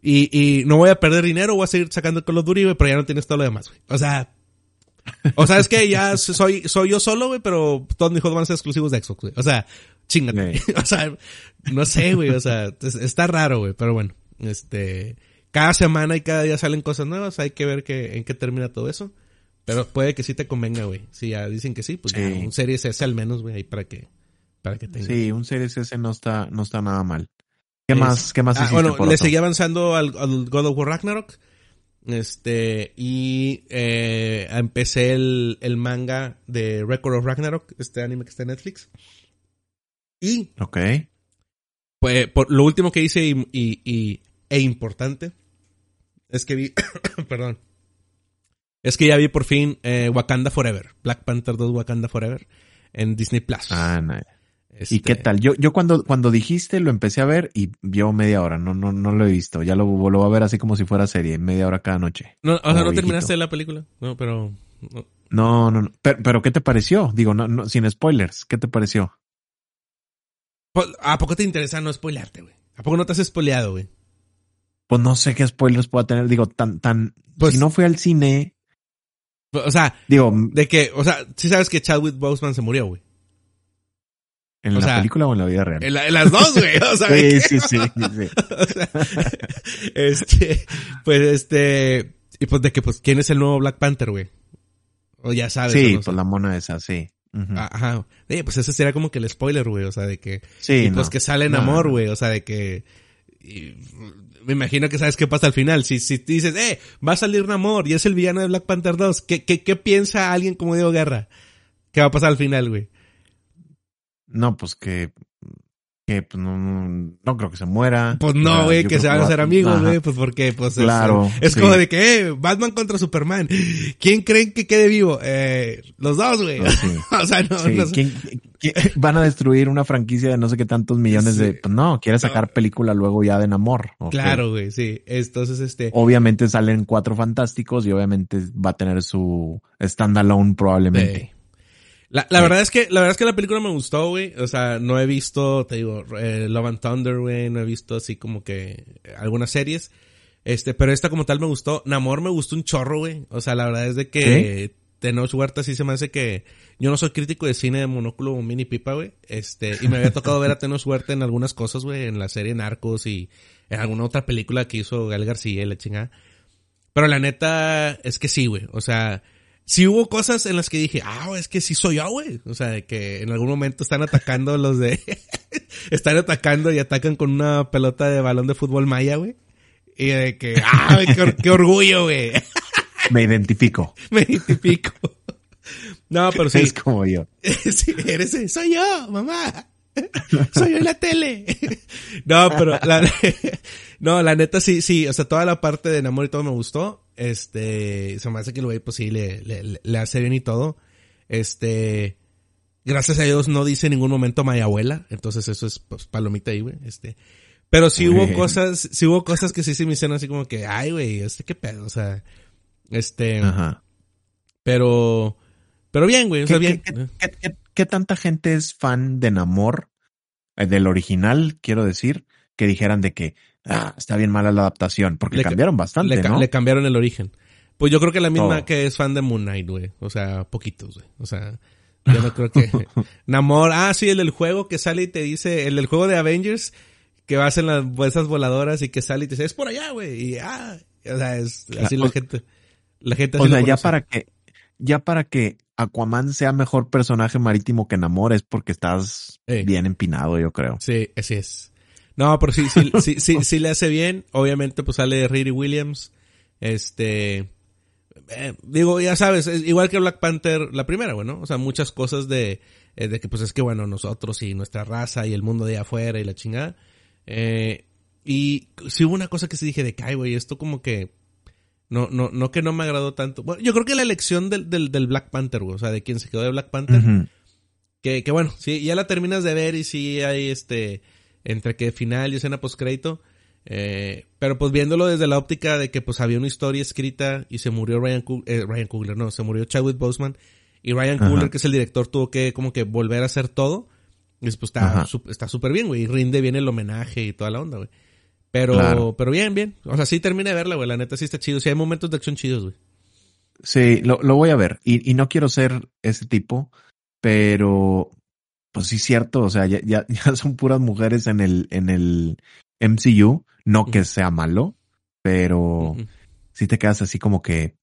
y, y no voy a perder dinero, voy a seguir sacando Call of Duty, güey, pero ya no tienes todo lo demás, güey. O sea, o sea, es que ya soy, soy yo solo, güey, pero todos mis juegos van a ser exclusivos de Xbox, güey. O sea, chingate. O sea, no sé, güey, o sea, es- está raro, güey, pero bueno, este, cada semana y cada día salen cosas nuevas, hay que ver que, en qué termina todo eso. Pero puede que sí te convenga, güey. Si ya dicen que sí, pues ya un Series S al menos, güey, ahí para que, para que tenga. Sí, un Series S no está, no está nada mal. ¿Qué más, qué más ah, Bueno, le seguí avanzando al, God of War Ragnarok. Este, y eh, empecé el, el manga de Record of Ragnarok, este anime que está en Netflix. Y. Ok. Pues por, lo último que hice y, y, e importante es que vi. perdón. Es que ya vi por fin eh, Wakanda Forever. Black Panther 2 Wakanda Forever en Disney Plus. Ah, ¿Y qué este tal? Yo, yo cuando, cuando dijiste lo empecé a ver y vio media hora. No, no, no lo he visto. Ya lo, voy a ver así como si fuera serie, media hora cada noche. No, o sea, no terminaste la película. No, pero. No, no, no. Pero, ¿qué te pareció? Digo, no, no, sin spoilers. ¿Qué te pareció? Pues, ¿A poco te interesa no spoilearte, güey? ¿A poco no te has spoileado, güey? Pues no sé qué spoilers pueda tener. Digo, tan, tan. Pues, si no fui al cine. O sea, digo, de que, o sea, sí sabes que Chadwick Boseman se murió, güey. ¿En la película o en la vida real? En, las dos, güey. O sea, sí, sí, sí, sí. o sea, este, pues este, y pues de que, pues, ¿quién es el nuevo Black Panther, güey? O ya sabes. Sí, pues la mona esa, sí. Ajá. pues ese sería como que el spoiler, güey. O sea, de que. Sí. pues que sale en amor, güey. O sea, de que. me imagino que sabes qué pasa al final. Si, si dices, eh, va a salir Namor y es el villano de Black Panther 2, ¿qué, qué, qué piensa alguien como Diego Guerra? ¿Qué va a pasar al final, güey? No, pues que que pues, no, no, creo que se muera. Pues no, güey, que se van a hacer amigos, güey, pues porque pues claro, es, como de que eh, Batman contra Superman. ¿Quién creen que quede vivo? Eh, los dos, güey. Pues o sea, no, no ¿Quién, van a destruir una franquicia de no sé qué tantos millones de pues no, quiere sacar película luego ya de Namor. Claro, güey, sí. Entonces este Obviamente salen cuatro fantásticos y obviamente va a tener su standalone probablemente. La, la verdad es que, la verdad es que la película me gustó, güey. O sea, no he visto, te digo, eh, Love and Thunder, güey. No he visto así como que algunas series. Este, pero esta como tal me gustó. Namor me gustó un chorro, güey. O sea, la verdad es de que Tenoch Huerta sí se me hace que yo no soy crítico de cine de monóculo o mini pipa, güey. Este, y me había tocado ver a Tenoch Huerta en algunas cosas, güey, en la serie Narcos y en alguna otra película que hizo Gal García y la chingada. Pero la neta es que sí, güey. O sea, sí hubo cosas en las que dije, ah, es que sí soy yo, güey. O sea, que en algún momento están atacando los de... están atacando y atacan con una pelota de balón de fútbol maya, güey. Y de que, ah, qué, orgullo, güey. Me identifico. Me identifico. No, pero sí. Es como yo. sí, eres, soy yo, mamá. Soy yo en la tele. no, pero la, no, la neta sí, sí, o sea, toda la parte de enamor y todo me gustó. Este, se me hace que el güey, pues sí, le, le, hace bien y todo. Este, gracias a Dios no dice en ningún momento mi abuela, entonces eso es pues, palomita ahí, güey. Este, pero sí hubo cosas, sí hubo cosas que sí se me hicieron así como que, ay, güey, este qué pedo, o sea, este, Ajá. pero, pero bien, güey, o sea, bien. ¿qué, tanta gente es fan de Namor, eh, del original, quiero decir, que dijeran de que, ah, está bien mala la adaptación, porque le cambiaron bastante, le, ¿no? Le cambiaron el origen. Pues yo creo que la misma que es fan de Moon Knight, güey. O sea, poquitos, güey. O sea, yo no creo que... Namor, ah, sí, el del juego que sale y te dice, el del juego de Avengers, que vas en las esas voladoras y que sale y te dice, es por allá, güey. Y ah, o sea, es así la gente. La gente O sea, ya para que, ya para que Aquaman sea mejor personaje marítimo que Namor es porque estás bien empinado, yo creo. Sí, así es. No, pero sí, sí, sí, sí, sí le hace bien. Obviamente, pues sale Riri Williams. Este, eh, digo, ya sabes, igual que Black Panther, la primera, bueno, o sea, muchas cosas de, eh, de que pues es que bueno, nosotros y nuestra raza y el mundo de allá afuera y la chingada. Eh, y sí hubo una cosa que se dije de que, güey, esto como que, no, no, no que no me agradó tanto. Bueno, yo creo que la elección del, del, del Black Panther, güey, o sea, de quien se quedó de Black Panther, que, que bueno, sí, ya la terminas de ver y sí hay este, entre que final y escena postcrédito. Eh, pero pues viéndolo desde la óptica de que pues había una historia escrita y se murió Ryan, eh, Ryan Coogler, no, se murió Chadwick Boseman y Ryan Coogler, que es el director, tuvo que como que volver a hacer todo. Y pues está está súper bien, güey, y rinde bien el homenaje y toda la onda, güey. Pero, pero bien, bien. O sea, sí termina de verla, güey. La neta sí está chido. Sí hay momentos de acción chidos, güey. Sí, lo, lo voy a ver. Y, y no quiero ser ese tipo, pero pues sí, cierto, o sea, ya, ya, ya son puras mujeres en el, en el MCU, no que sea malo, pero sí te quedas así como que,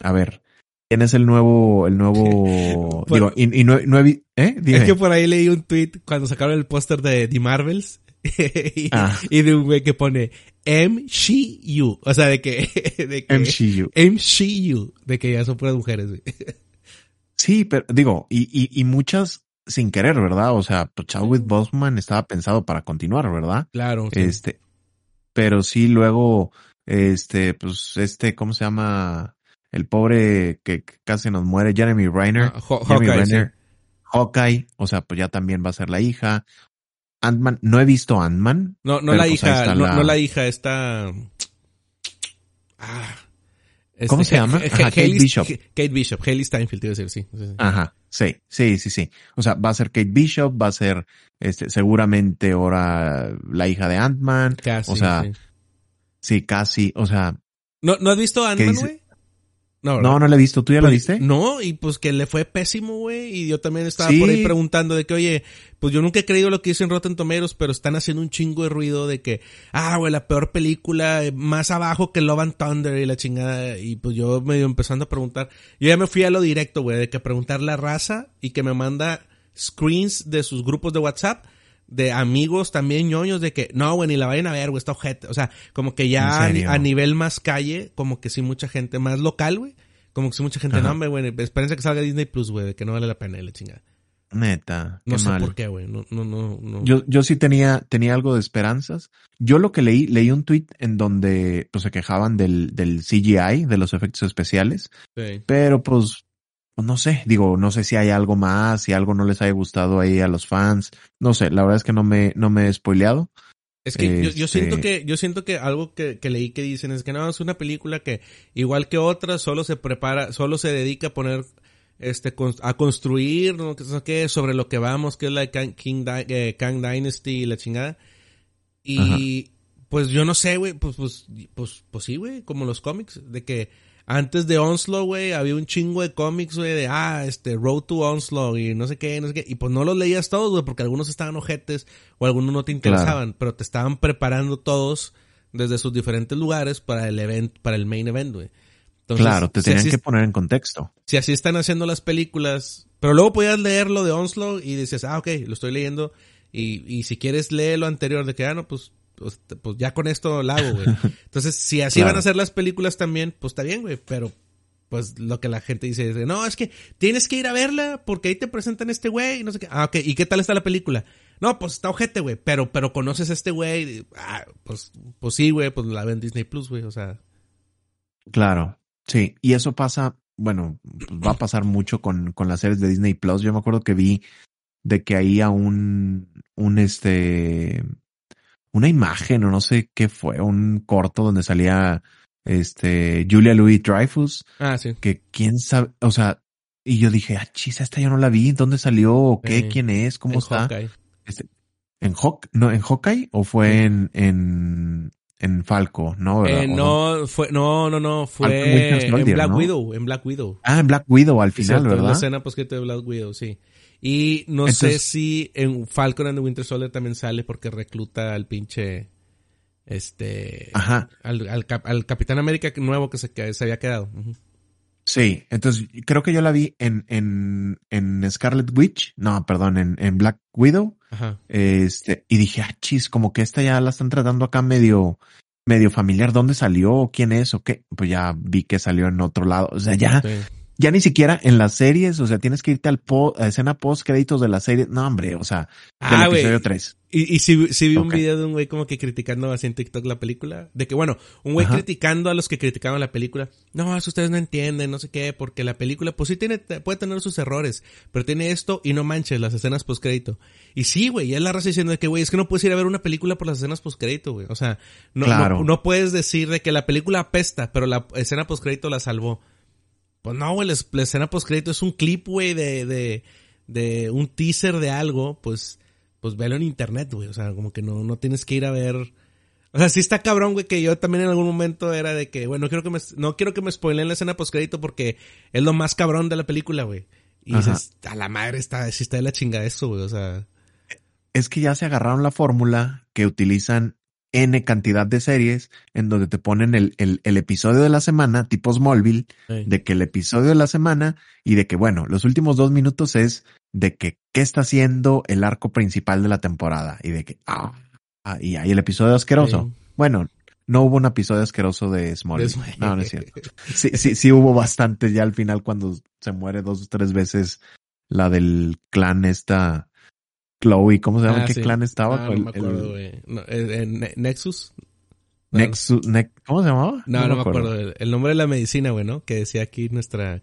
a ver, ¿Quién es el nuevo, el nuevo, digo, y, no, no he, ¿eh? Es que por ahí leí un tweet cuando sacaron el póster de The Marvels y, ah. y, de un güey que pone MCU, o sea, de que, de que MCU. MCU, de que ya son puras mujeres. Sí, pero digo, y, y, y muchas sin querer, ¿verdad? O sea, pues, Chadwick Boseman estaba pensado para continuar, ¿verdad? Claro. Este, pero sí luego, este, pues este, ¿cómo se llama? El pobre que casi nos muere, Jeremy Reiner. Ah, Hawkeye, Hawkeye, o sea, pues ya también va a ser la hija. Ant-Man, no he visto Ant-Man. No, no la pues, hija, no, no, la hija, está... Ah, ¿Cómo se llama? Kate Bishop. Kate Bishop, Haley Steinfeld, iba a decir, sí. Ajá, sí, sí, sí, sí. O sea, va a ser Kate Bishop, va a ser, este, seguramente ahora la hija de Ant-Man. Casi, o sea, sí. casi, o sea. ¿No, ¿no has visto Ant-Man, güey? No, no, no la he visto. ¿Tú ya la pues, viste? No, y pues que le fue pésimo, güey. Y yo también estaba por ahí preguntando de que, oye, pues yo nunca he creído lo que dicen Rotten Tomatoes, pero están haciendo un chingo de ruido de que, ah, güey, la peor película, eh, más abajo que Love and Thunder y la chingada. Y pues yo medio empezando a preguntar. Yo ya me fui a lo directo, güey, de que preguntar la raza y que me manda screens de sus grupos de WhatsApp de amigos también ñoños de que no, güey, ni la vayan a ver, güey, está ojete. O sea, como que ya a, nivel más calle, como que sí mucha gente más local, güey. Como que sí mucha gente, no, güey, espérense que salga Disney Plus, güey, que no vale la pena la chingada. Neta. No sé por qué, güey. No, no, no, no. Yo, yo sí tenía, tenía algo de esperanzas. Yo lo que leí, leí un tweet en donde pues, se quejaban del, del CGI, de los efectos especiales. Sí. Pero pues pues no sé, digo, no sé si hay algo más, si algo no les haya gustado ahí a los fans. No sé, la verdad es que no me, no me he spoileado. Es que yo, yo, siento este que, yo siento que algo que, que, leí que dicen es que no, es una película que, igual que otras, solo se prepara, solo se dedica a poner, este, a construir, no sé qué, sobre lo que vamos, que es la Kang, King, eh, Kang Dynasty y la chingada. Y, pues yo no sé, güey, pues, pues, pues, pues sí, güey, como los cómics, de que, antes de Onslow, güey, había un chingo de cómics, güey, de, ah, este, Road to Onslow y no sé qué, no sé qué. Y pues no los leías todos, güey, porque algunos estaban ojetes o algunos no te interesaban, pero te estaban preparando todos desde sus diferentes lugares para el evento, para el main event, güey. claro, te tenían que poner en contexto. Si así están haciendo las películas, pero luego podías leer lo de Onslow y dices, ah, ok, lo estoy leyendo. Y, y si quieres leer lo anterior de que, ah, no, pues pues, pues, ya con esto lo hago, güey. Entonces, si así van a ser las películas también, pues está bien, güey, pero pues lo que la gente dice es, no, es que tienes que ir a verla porque ahí te presentan este güey y no sé qué. Ah, ok, ¿y qué tal está la película? No, pues está ojete, güey, pero, pero conoces a este güey. Ah, pues, pues sí, güey, pues la ven Disney Plus, güey, o sea. Claro, sí, y eso pasa, bueno, pues va a pasar mucho con, con las series de Disney Plus. Yo me acuerdo que vi de que ahí a un, un este, una imagen o no sé qué fue, un corto donde salía este Julia Louis Dreyfus. Ah, sí. Que quién sabe, o sea, y yo dije, ah, chisa, esta yo no la vi, ¿dónde salió? ¿O qué? ¿Quién es? ¿Cómo está? Este, ¿En Hawk, no, en Hawkeye o fue en, en, en Falco, no? Eh, no, fue, no, no, no, fue en Black Widow, en Black Widow. Ah, en Black Widow al final, ¿verdad? En la escena posquete de Black Widow, sí. Y no sé si en Falcon and the Winter Soldier también sale porque recluta al pinche. Este. Ajá. Al, al, Capitán América nuevo que se, que se había quedado. Sí, entonces creo que yo la vi en, en, en Scarlet Witch. No, perdón, en, en Black Widow. Ajá. Este, y dije, ah, chis, como que esta ya la están tratando acá medio, medio familiar. ¿Dónde salió? ¿Quién es? ¿O qué? Pues ya vi que salió en otro lado. O sea, ya, ya ni siquiera en las series, o sea, tienes que irte al po, a escena post créditos de la serie. No, hombre, o sea, del ah, episodio 3. Y, y si, si vi un video de un güey como que criticando así en TikTok la película. De que, bueno, un güey criticando a los que criticaban la película. No, eso ustedes no entienden, no sé qué, porque la película, pues sí tiene, puede tener sus errores, pero tiene esto y no manches las escenas post crédito. Y sí, güey, ya es la raza diciendo de que, güey, es que no puedes ir a ver una película por las escenas post crédito, güey. O sea, no, no, no, puedes decir de que la película apesta, pero la escena post crédito la salvó. Pues no, güey, la, escena post crédito es un clip, güey, de, de, de un teaser de algo, pues, pues velo en internet, güey. O sea, como que no, no tienes que ir a ver. O sea, sí está cabrón, güey, que yo también en algún momento era de que, bueno, no quiero que me, no quiero que me spoilen la escena post crédito porque es lo más cabrón de la película, güey. Y dices, a la madre está, sí está de la chingada eso, güey, o sea. Es que ya se agarraron la fórmula que utilizan N cantidad de series en donde te ponen el, el, el episodio de la semana, tipo Smallville, de que el episodio de la semana y de que, bueno, los últimos dos minutos es de que qué está haciendo el arco principal de la temporada y de que, ah, ah y ahí el episodio asqueroso. Bueno, no hubo un episodio asqueroso de Smallville. No, no es cierto. Sí, sí, sí hubo bastante ya al final cuando se muere dos o tres veces la del clan esta Chloe, ¿cómo se llama? Ah, ¿Qué clan estaba? Ah, no, me acuerdo, güey. Eh, Nexus. Nexus, ¿cómo se llamaba? No, no, me acuerdo. El, nombre de la medicina, güey, ¿no? Que decía aquí nuestra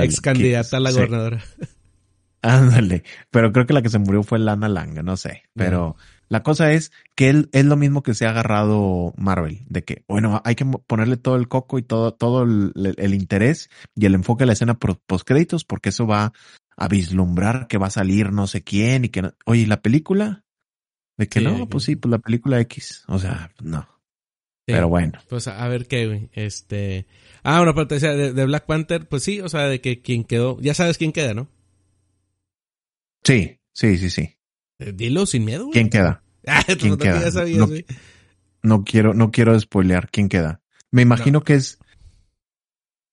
ex candidata a la gobernadora. Ándale. Pero creo que la que se murió fue Lana Langa, no sé. Pero la cosa es que él es lo mismo que se ha agarrado Marvel, de que, bueno, hay que ponerle todo el coco y todo, todo el, el interés y el enfoque a la escena post créditos, porque eso va a vislumbrar que va a salir no sé quién y que no. Oye, ¿la película? De que no, pues sí, pues la película X. O sea, no. Pero bueno. Pues a ver qué, güey. Este. Ah, una parte de, de Black Panther, pues sí, o sea, de que quien quedó. Ya sabes quién queda, ¿no? Sí, sí, sí, sí. Eh, dilo sin miedo, güey. ¿Quién queda? Ah, ¿Quién queda? Ya sabías, no, no, quiero, no quiero spoilear. ¿Quién queda? Me imagino que es.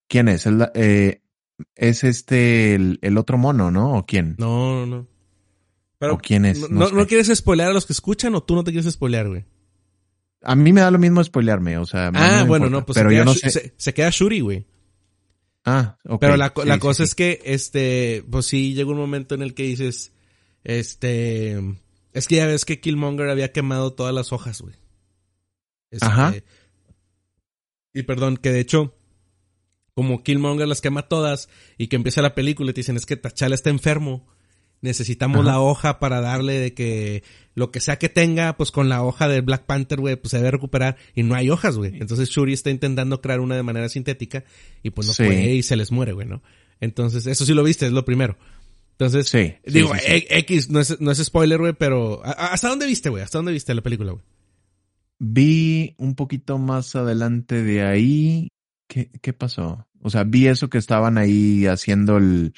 ¿Quién es? El, eh, es este el, otro mono, ¿no? ¿O quién? No, no, no. Pero, ¿O quién es? No, no, quieres spoilear a los que escuchan o tú no te quieres spoilear, güey? A mí me da lo mismo spoilearme, o sea. Ah, bueno, no, pues pero se, queda, yo no sé. se, queda Shuri, güey. Ah, ok. Pero la, la cosa es que, este, pues sí, llega un momento en el que dices, este, es que ya ves que Killmonger había quemado todas las hojas, güey. Ajá. Este, y perdón, que de hecho, como Killmonger las quema todas y que empieza la película y te dicen es que T'Challa está enfermo. Necesitamos la hoja para darle de que lo que sea que tenga, pues con la hoja de Black Panther, güey, pues se debe recuperar y no hay hojas, güey. Entonces Shuri está intentando crear una de manera sintética y pues no puede y se les muere, güey, ¿no? Entonces, eso sí lo viste, es lo primero. Entonces, digo, X, no es, no es spoiler, güey, pero ¿hasta dónde viste, güey? ¿Hasta dónde viste la película, güey? Vi un poquito más adelante de ahí ¿Qué, ¿Qué pasó? O sea, vi eso que estaban ahí haciendo el,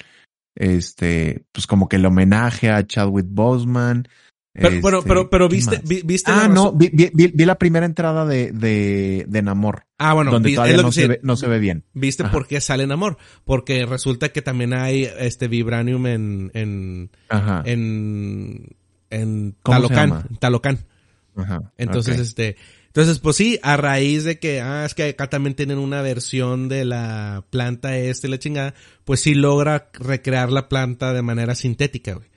este, pues como que el homenaje a Chadwick Boseman. Pero, pero, pero, este, pero viste, viste. Ah, no, vi, vi, vi, la primera entrada de, de, de Namor. Ah, bueno, donde todavía no, se ve, no se ve bien. ¿Viste por qué sale Namor? Porque resulta que también hay este vibranium en, en, Ajá. en, en Talocan, Talocan. Ajá. Entonces, este, entonces, pues sí, a raíz de que, ah, es que acá también tienen una versión de la planta este, la chingada, pues sí logra recrear la planta de manera sintética, güey.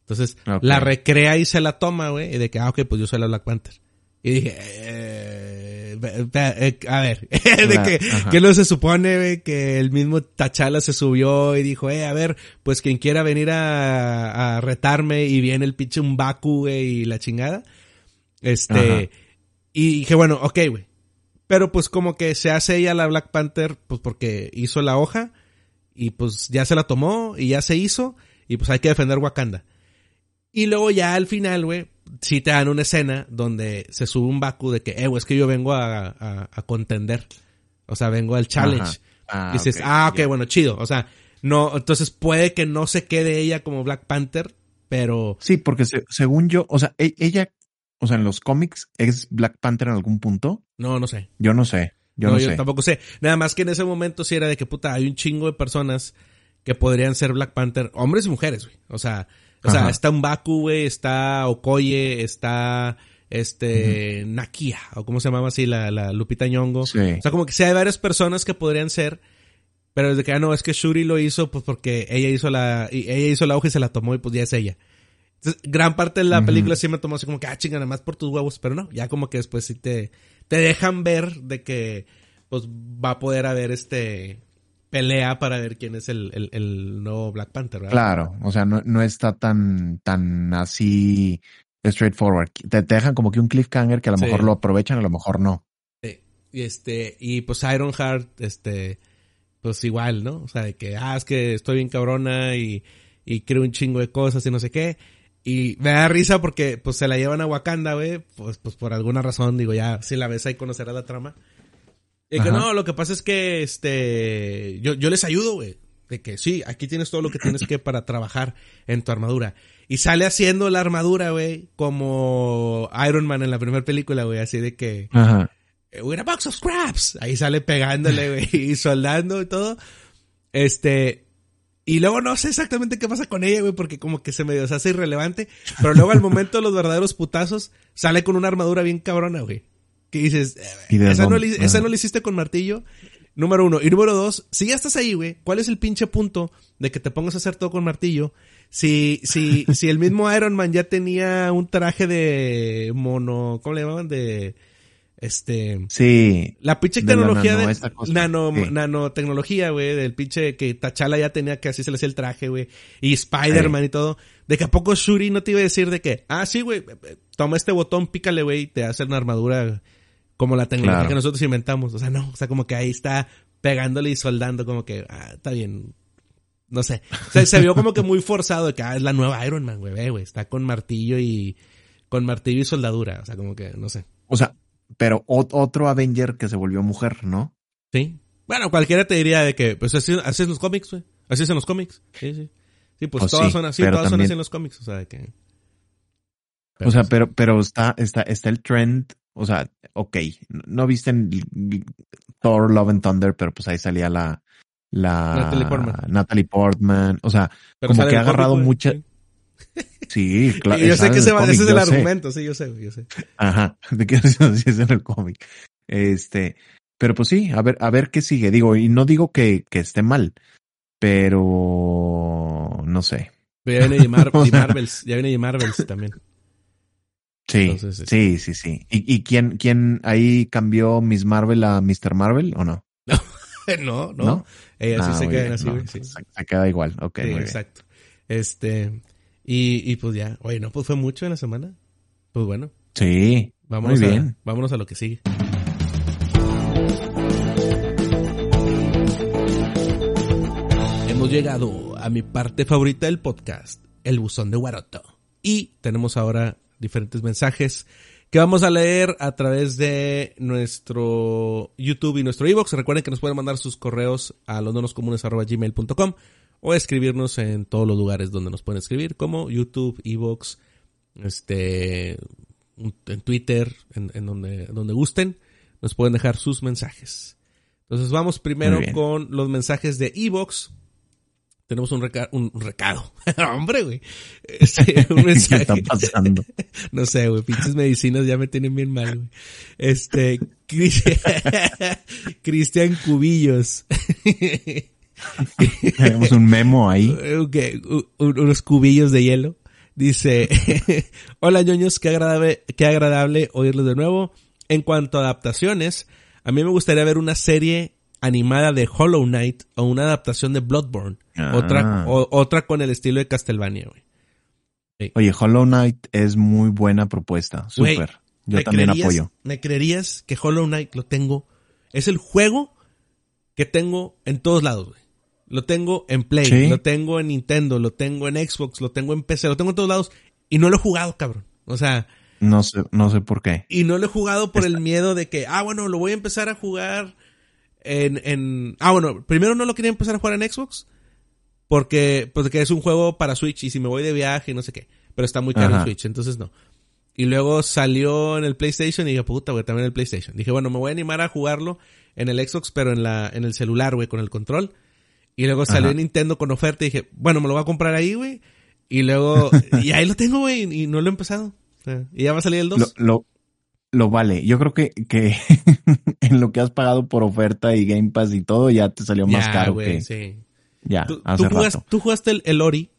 Entonces, la recrea y se la toma, güey, y de que, ah, ok, pues yo soy la Black Panther. Y dije, eh, eh a ver, de que, que no se supone, güey, que el mismo Tachala se subió y dijo, eh, a ver, pues quien quiera venir a, a retarme y viene el pinche un Baku, güey, y la chingada. Este, y dije, bueno, ok, güey. Pero pues como que se hace ella la Black Panther, pues porque hizo la hoja y pues ya se la tomó y ya se hizo y pues hay que defender Wakanda. Y luego ya al final, güey, sí te dan una escena donde se sube un Baku de que, eh, güey, es que yo vengo a, a, contender. O sea, vengo al challenge. Ah, y dices, ah, ok, bueno, chido. O sea, no, entonces puede que no se quede ella como Black Panther, pero... Sí, porque según yo, o sea, e, ella o sea, en los cómics, ¿es Black Panther en algún punto? No, no sé. Yo no sé. Yo no, yo tampoco sé. Nada más que en ese momento sí era de que puta, hay un chingo de personas que podrían ser Black Panther, hombres y mujeres, güey. O sea, o sea, está un Baku, güey, está Okoye, está este Nakia, o cómo se llamaba así la, la Lupita Nyong'o. Sí. O sea, como que sí hay varias personas que podrían ser, pero desde que ah, no, es que Shuri lo hizo pues porque ella hizo la ella hizo la hoja y se la tomó y pues ya es ella gran parte de la película sí me tomó así como que, ah, chinga, nada más por tus huevos, pero no, ya como que después sí te, te dejan ver de que, pues, va a poder haber este pelea para ver quién es el, el, el nuevo Black Panther, ¿verdad? Claro, o sea, no, no está tan, tan así straightforward. Te, te dejan como que un cliffhanger que a lo mejor lo aprovechan, a lo mejor no. Sí. Y este, y pues Ironheart, este, pues igual, ¿no? O sea, de que, ah, es que estoy bien cabrona y, y creo un chingo de cosas y no sé qué. Y me da risa porque pues se la llevan a Wakanda, güey, pues, pues por alguna razón, digo, ya si la ves ahí conocerás la trama. Y que no, lo que pasa es que este yo, yo les ayudo, güey. De que sí, aquí tienes todo lo que tienes que para trabajar en tu armadura. Y sale haciendo la armadura, güey, como Iron Man en la primera película, güey, así de que... Ajá. With a box of scraps. Ahí sale pegándole, güey, y soldando y todo. Este, y luego no sé exactamente qué pasa con ella, güey, porque como que se medio se hace irrelevante. Pero luego al momento de los verdaderos putazos, sale con una armadura bien cabrona, güey. Que dices, eh, esa, no, esa no le hiciste con martillo. Número uno. Y número dos, si ya estás ahí, güey, ¿cuál es el pinche punto de que te pongas a hacer todo con martillo? Si, si, si el mismo Iron Man ya tenía un traje de mono, ¿cómo le llamaban? De, este. Sí. La pinche tecnología de. Nano, nanotecnología, güey. Del pinche que Tachala ya tenía que así se le hacía el traje, güey. Y Spider-Man y todo. De que a poco Shuri no te iba a decir de que, ah, sí, güey, toma este botón, pícale, güey, y te hace una armadura como la tecnología que nosotros inventamos. O sea, no, o sea, como que ahí está pegándole y soldando, como que, ah, está bien. No sé. O sea, se vio como que muy forzado de que, ah, es la nueva Iron Man, güey, güey. Está con martillo y, con martillo y soldadura. O sea, como que, no sé. O sea, pero otro Avenger que se volvió mujer, ¿no? Sí. Bueno, cualquiera te diría de que, pues así, así es los cómics, güey. Así es en los cómics. Sí, sí. Sí, pues, pues todas son así, todas son así en los cómics, o sea, de que... o sea, pero, pero está, está, está el trend, o sea, ok, no viste en Thor, Love and Thunder, pero pues ahí salía la, la Natalie Portman. o sea, como que ha agarrado mucha... Sí, claro. yo sé que ese, es el argumento, sí, yo sé, yo sé. Ajá, de que es en el cómic. Este, pero pues sí, a ver, a ver qué sigue. Digo, y no digo que, que esté mal, pero no sé. Pero ya viene de, Marvels, ya viene de Marvels también. Sí, este, sí, sí, sí. ¿Y, y quién, quién ahí cambió Miss Marvel a Mr. Marvel o no? no, no. ¿No? Ella sí ah, se queda así, sí. Se queda igual, ok. Sí, exacto. Este, y, y pues ya, oye, no, pues fue mucho en la semana. Pues bueno. Sí. Vámonos muy bien. vámonos a lo que sigue. Hemos llegado a mi parte favorita del podcast, el buzón de Guaroto. Y tenemos ahora diferentes mensajes que vamos a leer a través de nuestro YouTube y nuestro iBox. Recuerden que nos pueden mandar sus correos a londonoscomunes.gmail.com o escribirnos en todos los lugares donde nos pueden escribir, como YouTube, Evox, este, en Twitter, en, donde, donde gusten, nos pueden dejar sus mensajes. Entonces vamos primero con los mensajes de Evox. Tenemos un, un, recado. Hombre, güey. Este, un mensaje. ¿Qué está pasando? no sé, güey. Pinches medicinas ya me tienen bien mal, güey. Este, Cristian Cubillos. Tenemos un memo ahí. unos cubillos de hielo. Dice, hola ñoños, qué agradable, qué agradable oírlos de nuevo. En cuanto a adaptaciones, a mí me gustaría ver una serie animada de Hollow Knight o una adaptación de Bloodborne. Otra, ah. otra con el estilo de Castlevania, Oye, Hollow Knight es muy buena propuesta. Súper. Yo también apoyo. ¿Me creerías que Hollow Knight lo tengo? Es el juego que tengo en todos lados, güey. Lo tengo en Play, lo tengo en Nintendo, lo tengo en Xbox, lo tengo en PC, lo tengo en todos lados y no lo he jugado, cabrón. O sea, no sé, no sé por qué. Y no lo he jugado por el miedo de que, ah, bueno, lo voy a empezar a jugar en, en, ah, bueno, primero no lo quería empezar a jugar en Xbox porque, porque es un juego para Switch y si me voy de viaje y no sé qué, pero está muy caro en Switch, entonces no. Y luego salió en el PlayStation y dije, puta, güey, también en el PlayStation. Dije, bueno, me voy a animar a jugarlo en el Xbox, pero en la, en el celular, güey, con el control. Y luego salió Nintendo con oferta y dije, bueno, me lo voy a comprar ahí, güey. Y luego, y ahí lo tengo, güey, y no lo he empezado. y ya va a salir el 2. Lo, lo, vale. Yo creo que, que en lo que has pagado por oferta y Game Pass y todo, ya te salió más caro que... Sí. Ya, ¿Tú, hace rato. ¿Tú jugaste el, el, Ori?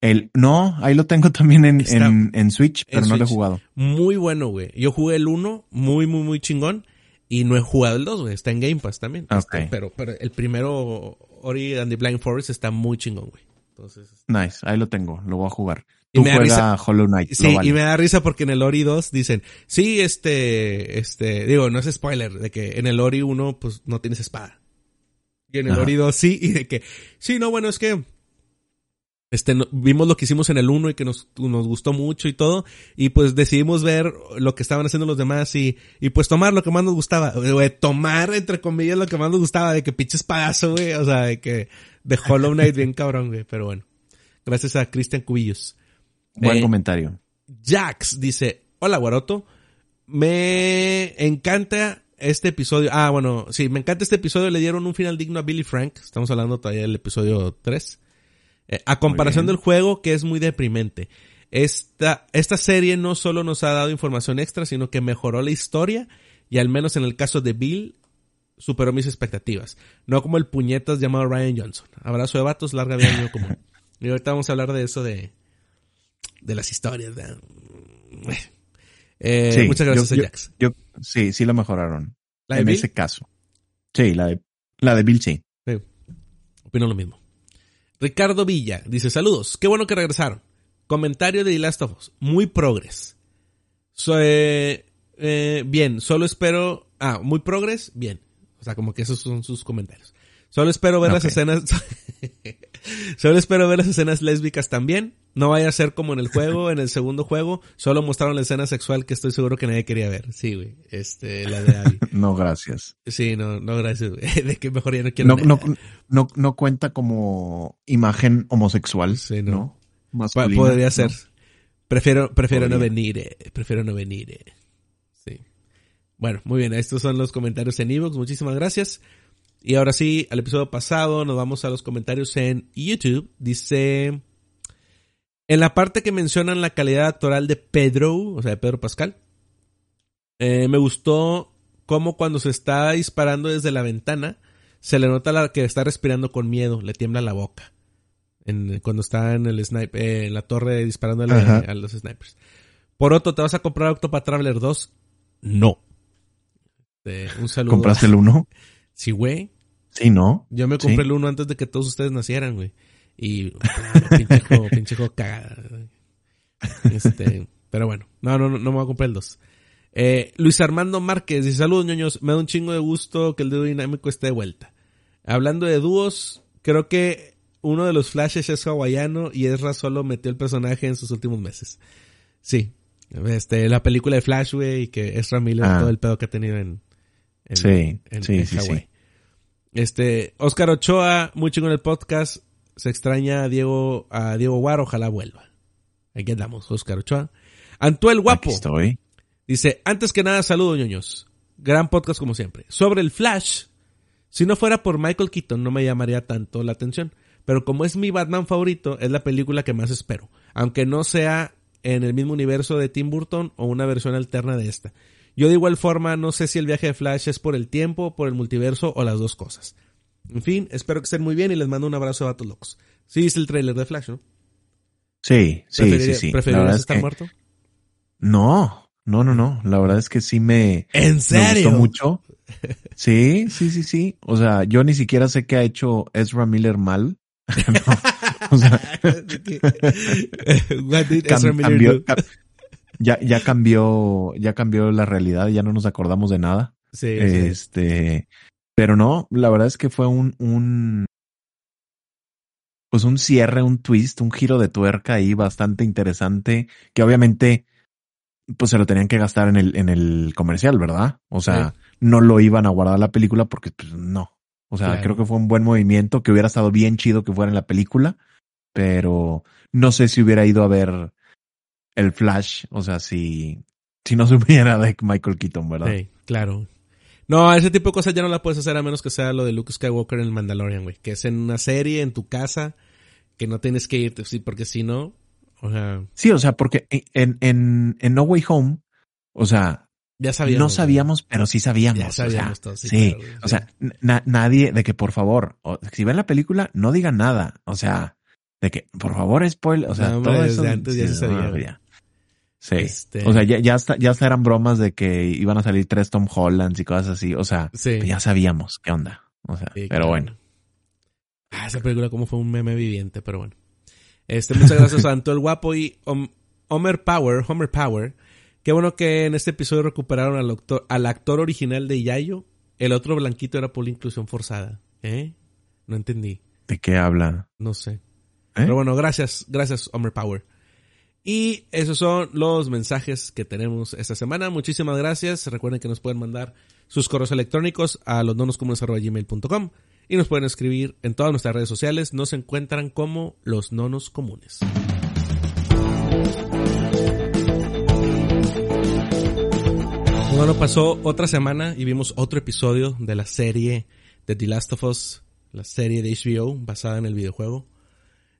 El, no, ahí lo tengo también en, en, en, Switch, pero no lo he jugado. Muy bueno, güey. Yo jugué el 1, muy, muy, muy chingón. Y no he jugado el 2, güey. Está en Game Pass también. Este, pero, pero el primero, Ori and the Blind Forest, está muy chingón, güey. Entonces. Nice, ahí lo tengo, lo voy a jugar. Tú y me juega Hollow Knight. Sí, y me da risa porque en el Ori 2 dicen, sí, este, este, digo, no es spoiler, de que en el Ori 1, pues no tienes espada. Y en el Ori 2 sí, y de que, sí, no, bueno, es que este, vimos lo que hicimos en el 1 y que nos, nos gustó mucho y todo, y pues decidimos ver lo que estaban haciendo los demás y, y pues tomar lo que más nos gustaba, güey, tomar entre comillas lo que más nos gustaba, de que pinches pagazo, güey, o sea, de que, de Hollow Knight bien cabrón, güey, pero bueno. Gracias a Cristian Cubillos. Buen Eh, comentario. Jax dice, hola Guaroto, me encanta este episodio. Ah, bueno, sí, me encanta este episodio. Le dieron un final digno a Billy Frank. Estamos hablando todavía del episodio 3. Eh, a comparación del juego, que es muy deprimente. Esta, esta serie no solo nos ha dado información extra, sino que mejoró la historia y al menos en el caso de Bill, superó mis expectativas. No como el puñetas llamado Ryan Johnson. Abrazo de vatos, larga vida, común. Y ahorita vamos a hablar de eso de, de las historias. ¿verdad? Eh, Sí, muchas gracias yo- a Jax. Yo, sí, sí lo mejoraron. ¿La de en Bill? ese caso. Sí, la de, la de Bill sí. Sí, opino lo mismo. Ricardo Villa dice, saludos, qué bueno que regresaron. Comentario de The Last of Us, muy progres. So, eh, eh, bien, solo espero... Ah, muy progres, bien. O sea, como que esos son sus comentarios. Solo espero ver las escenas... solo espero ver las escenas lésbicas también. No vaya a ser como en el juego, en el segundo juego, solo mostraron la escena sexual que estoy seguro que nadie quería ver. Sí, güey. Este, la de Abby. No, gracias. Sí, no, no, gracias, güey. De que mejor ya no quiero No, no, no, no cuenta como imagen homosexual. Sí, no. Masculina, podría ser. Prefiero, prefiero no venir, eh. prefiero no venir. eh. Sí. Bueno, muy bien, estos son los comentarios en Evox, muchísimas gracias. Y ahora sí, al episodio pasado, nos vamos a los comentarios en YouTube. Dice, en la parte que mencionan la calidad actoral de Pedro, o sea, de Pedro Pascal, eh, me gustó cómo cuando se está disparando desde la ventana, se le nota la, que está respirando con miedo, le tiembla la boca. En, cuando está en el sniper, eh, en la torre disparando a los snipers. Por otro, ¿te vas a comprar Octopath Traveler 2? No. Este, un saludo. ¿Compraste el uno? Sí, güey. Sí, ¿no? Yo me Sí. compré el uno antes de que todos ustedes nacieran, güey. Y claro, pinche juego, pinche juego cagada. güey. Este, pero bueno, no, no, no, no me voy a comprar el 2. Eh, Luis Armando Márquez dice, saludos ñoños, me da un chingo de gusto que el dúo dinámico esté de vuelta. Hablando de dúos, creo que uno de los flashes es hawaiano y Ezra solo metió el personaje en sus últimos meses. Sí. Este, la película de Flash, güey, y que Ezra Miller, Ah. todo el pedo que ha tenido en, en, Sí, en- sí, en sí, Hawái. Este, Oscar Ochoa, muy chingón el podcast. Se extraña a Diego, a Diego Guar, ojalá vuelva. Aquí andamos, Oscar Ochoa. Antuel Guapo. Aquí estoy. Dice, antes que nada, saludos ñoños. Gran podcast como siempre. Sobre el Flash, si no fuera por Michael Keaton no me llamaría tanto la atención. Pero como es mi Batman favorito, es la película que más espero. Aunque no sea en el mismo universo de Tim Burton o una versión alterna de esta. Yo de igual forma no sé si el viaje de Flash es por el tiempo, por el multiverso o las dos cosas. En fin, espero que estén muy bien y les mando un abrazo a Vatos Locos. Sí, viste el tráiler de Flash, ¿no? Sí, sí, sí, sí. ¿Preferirías es estar que- muerto? No, no, no, no. La verdad es que sí me, ¿En me gustó mucho. Sí, sí, sí, sí. O sea, yo ni siquiera sé qué ha hecho Ezra Miller mal. No, o sea, What did cam- Ezra Miller cambió, do? Ya, ya cambió, ya cambió la realidad, ya no nos acordamos de nada. Sí, sí. Este, pero no, la verdad es que fue un, un, pues un cierre, un twist, un giro de tuerca ahí bastante interesante, que obviamente, pues se lo tenían que gastar en el, en el comercial, ¿verdad? O sea, no lo iban a guardar la película porque, pues, no. O sea, Claro. creo que fue un buen movimiento, que hubiera estado bien chido que fuera en la película, pero no sé si hubiera ido a ver el Flash, o sea, si, si no supiera de Michael Keaton, ¿verdad? Sí, claro. No, ese tipo de cosas ya no la puedes hacer a menos que sea lo de Luke Skywalker en el Mandalorian, güey. Que es en una serie, en tu casa, que no tienes que irte, sí, porque si no, o sea, Sí, o sea, porque en, en, en No Way Home, o sea, ya sabíamos. no sabíamos, pero sí sabíamos. Ya sabíamos o sea, todo, sí, sí. claro, güey, o sea, na- nadie, de que por favor, o- si ven la película, no digan nada. O sea, de que por favor, spoiler, o sea, No, hombre, todo desde eso. antes ya se sabía. Sí. Este- O sea, ya, ya, hasta, ya hasta eran bromas de que iban a salir tres Tom Hollands y cosas así. O sea, Sí. ya sabíamos qué onda. O sea, Sí, pero claro. bueno. Ah, esa película como fue un meme viviente, pero bueno. Este, muchas gracias a Anto el Guapo y Hom- Homer Power, Homer Power. Qué bueno que en este episodio recuperaron al actor, al actor original de Yayo. El otro blanquito era por la inclusión forzada. ¿Eh? No entendí. ¿De qué habla? No sé. ¿Eh? Pero bueno, gracias, gracias Homer Power. Y esos son los mensajes que tenemos esta semana. Muchísimas gracias. Recuerden que nos pueden mandar sus correos electrónicos a losnonoscomunes.gmail.com y nos pueden escribir en todas nuestras redes sociales. Nos encuentran como los nonos comunes. Bueno, pasó otra semana y vimos otro episodio de la serie de The Last of Us, la serie de HBO basada en el videojuego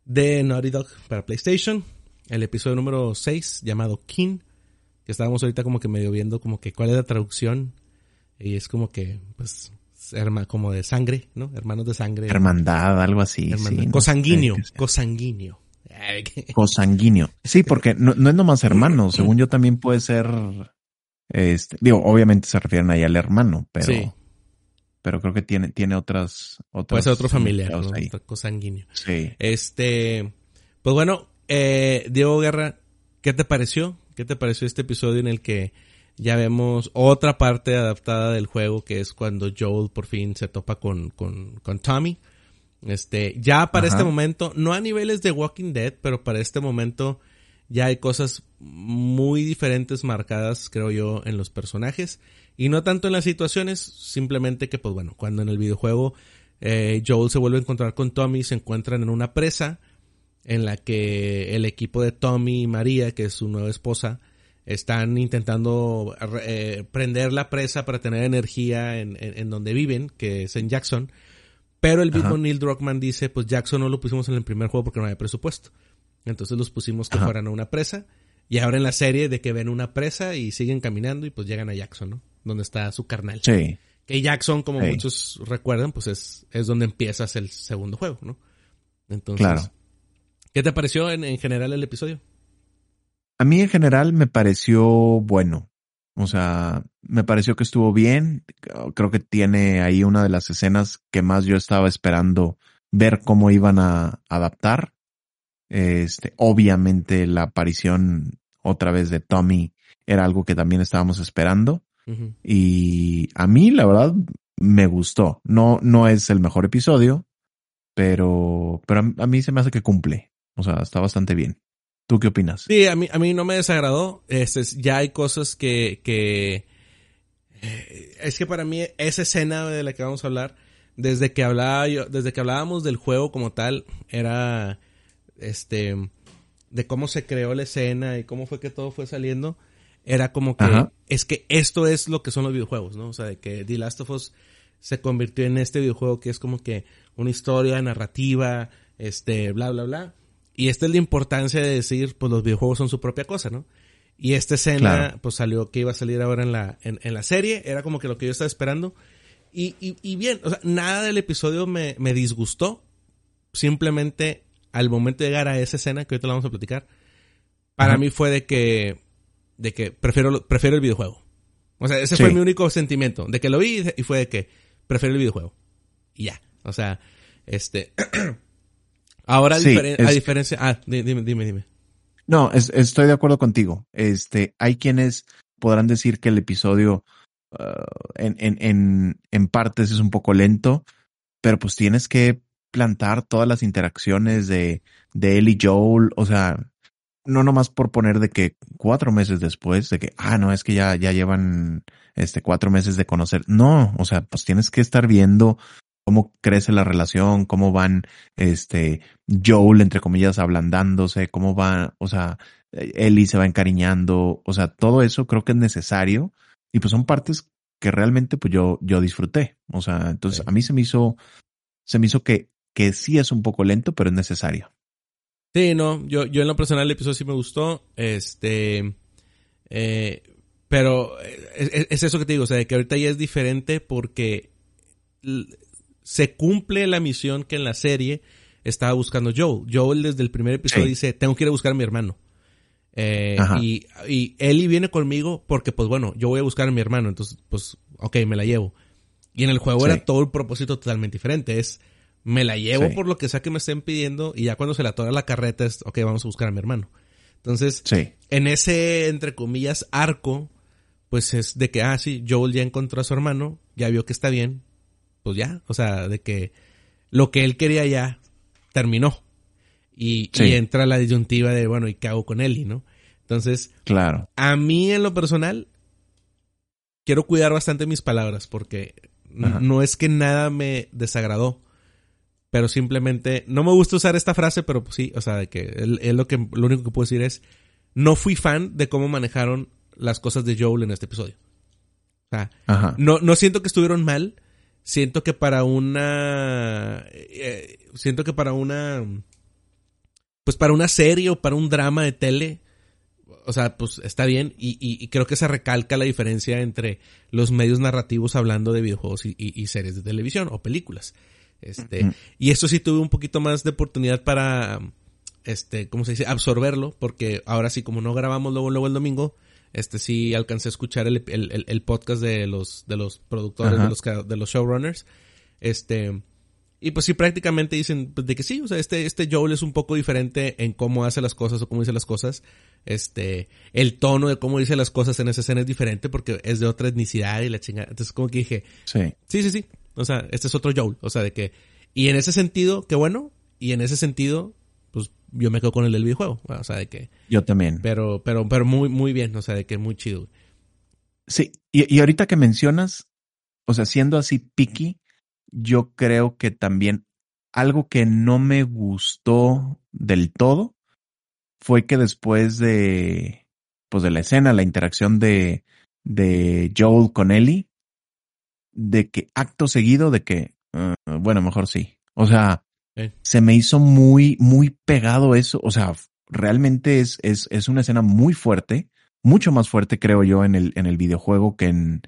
de Naughty Dog para PlayStation. El episodio número 6 llamado King, que estábamos ahorita como que medio viendo como que cuál es la traducción y es como que pues como de sangre, ¿no? Hermanos de sangre. Hermandad, algo así. Sí, cosanguíneo, cosanguíneo. Cosanguíneo. Sí, porque no, no es nomás hermano, según yo también puede ser este, digo, obviamente se refieren ahí al hermano, pero, pero creo que tiene, tiene otras, otras. Puede ser otro familiar, ¿no? Otro sanguíneo. Sí. Este, pues bueno, eh, Diego Guerra, ¿qué te pareció? ¿Qué te pareció este episodio en el que ya vemos otra parte adaptada del juego que es cuando Joel por fin se topa con, con, con Tommy? Este, ya para este momento, no a niveles de Walking Dead, pero para este momento ya hay cosas muy diferentes marcadas, creo yo, en los personajes. Y no tanto en las situaciones, simplemente que, pues bueno, cuando en el videojuego eh, Joel se vuelve a encontrar con Tommy, se encuentran en una presa en la que el equipo de Tommy y María, que es su nueva esposa, están intentando eh, prender la presa para tener energía en, en, donde viven, que es en Jackson. Pero el mismo Neil Druckmann dice, pues Jackson no lo pusimos en el primer juego porque no había presupuesto. Entonces los pusimos que fueran a una presa. Y ahora en la serie de que ven una presa y siguen caminando y pues llegan a Jackson, ¿no? Donde está su carnal. Sí. Que Jackson, como muchos recuerdan, pues es, es donde empiezas el segundo juego, ¿no? Entonces, claro. ¿Qué te pareció en, en general el episodio? A mí en general me pareció bueno. O sea, me pareció que estuvo bien. Creo que tiene ahí una de las escenas que más yo estaba esperando ver cómo iban a adaptar. Este, obviamente la aparición otra vez de Tommy era algo que también estábamos esperando. Y a mí, la verdad, me gustó. No, no es el mejor episodio, pero, pero a, mí se me hace que cumple. O sea, está bastante bien. ¿Tú qué opinas? Sí, a mí, a mí no me desagradó. Este, ya hay cosas que, que, eh, es que para mí esa escena de la que vamos a hablar, desde que hablaba yo, desde que hablábamos del juego como tal, era, este, de cómo se creó la escena y cómo fue que todo fue saliendo, era como que, es que esto es lo que son los videojuegos, ¿no? O sea, de que The Last of Us se convirtió en este videojuego que es como que una historia narrativa, este, bla, bla, bla. Y esta es la importancia de decir, pues los videojuegos son su propia cosa, ¿no? Y esta escena, pues salió que iba a salir ahora en la, en, la serie, era como que lo que yo estaba esperando. Y, y, y bien, o sea, nada del episodio me, me disgustó. Simplemente al momento de llegar a esa escena, que ahorita la vamos a platicar, para mí fue de que, de que prefiero, prefiero el videojuego. O sea, ese fue mi único sentimiento, de que lo vi y fue de que prefiero el videojuego. Y ya. O sea, este... Ahora, a diferencia... Ah, dime, dime, dime. No, estoy de acuerdo contigo. Este, hay quienes podrán decir que el episodio uh, en, en, en, en partes es un poco lento, pero pues tienes que plantar todas las interacciones de, de él y Joel, o sea, no nomás por poner de que cuatro meses después, de que, ah, no, es que ya, ya llevan este cuatro meses de conocer. No, o sea, pues tienes que estar viendo cómo crece la relación, cómo van, este, Joel, entre comillas, ablandándose, cómo va, o sea, Ellie se va encariñando, o sea, todo eso creo que es necesario y pues son partes que realmente pues yo, yo disfruté. O sea, entonces a mí se me hizo, se me hizo que que sí es un poco lento, pero es necesario. Sí, no, yo, yo en lo personal el episodio sí me gustó, este, eh, pero es, eso que te digo, o sea, que ahorita ya es diferente porque se cumple la misión que en la serie estaba buscando Joel. Joel desde el primer episodio dice, tengo que ir a buscar a mi hermano. Eh, y, y Ellie viene conmigo porque, pues bueno, yo voy a buscar a mi hermano, entonces, pues, ok, me la llevo. Y en el juego era todo el propósito totalmente diferente. Es, me la llevo por lo que sea que me estén pidiendo y ya cuando se la toca la carreta es, ok, vamos a buscar a mi hermano. Entonces, en ese, entre comillas, arco, pues es de que, ah, sí, Joel ya encontró a su hermano, ya vio que está bien, pues ya, o sea, de que lo que él quería ya terminó. Y, y entra la disyuntiva de, bueno, ¿y qué hago con Ellie, no? Entonces, claro. a mí en lo personal, quiero cuidar bastante mis palabras porque no es que nada me desagradó, pero simplemente, no me gusta usar esta frase, pero pues sí, o sea, de que es lo que, lo único que puedo decir es, no fui fan de cómo manejaron las cosas de Joel en este episodio. O sea, no, no siento que estuvieron mal, siento que para una, eh, siento que para una, pues para una serie o para un drama de tele, o sea, pues está bien y, y, creo que se recalca la diferencia entre los medios narrativos hablando de videojuegos y, y series de televisión o películas. Este, y eso sí tuve un poquito más de oportunidad para, este, ¿cómo se dice? Absorberlo, porque ahora sí, como no grabamos luego, luego el domingo, este sí alcancé a escuchar el, el, el podcast de los, de los productores, de los, de los showrunners. Este, y pues sí, prácticamente dicen pues, de que sí, o sea, este, este Joel es un poco diferente en cómo hace las cosas o cómo dice las cosas. Este, el tono de cómo dice las cosas en esa escena es diferente porque es de otra etnicidad y la chingada. Entonces como que dije, sí, sí, sí, sí. O sea, este es otro Joel. O sea, de que, y en ese sentido, qué bueno. Y en ese sentido, yo me quedo con el del videojuego. O sea, de que. Yo también. Pero, pero, pero muy, muy bien. O sea, de que muy chido. Sí. Y, y ahorita que mencionas, o sea, siendo así picky, yo creo que también algo que no me gustó del todo fue que después de, pues de la escena, la interacción de, de Joel con Ellie, de que acto seguido de que, ah, bueno, mejor sí. O sea, se me hizo muy, muy pegado eso. O sea, realmente es, es, es una escena muy fuerte, mucho más fuerte creo yo en el, en el videojuego que en,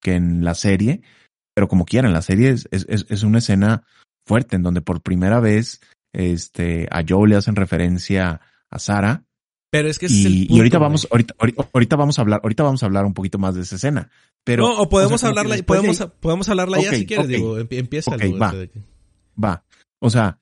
que en la serie. Pero como quieran, la serie es, es, es una escena fuerte en donde por primera vez este, a Joe le hacen referencia a Sara. Pero es que y, y ahorita vamos, ahorita, ahorita, vamos a hablar, ahorita vamos a hablar un poquito más de esa escena. Pero, no, o podemos hablarla, podemos, podemos hablarla ya si quieres, digo, empieza. va, va. O sea,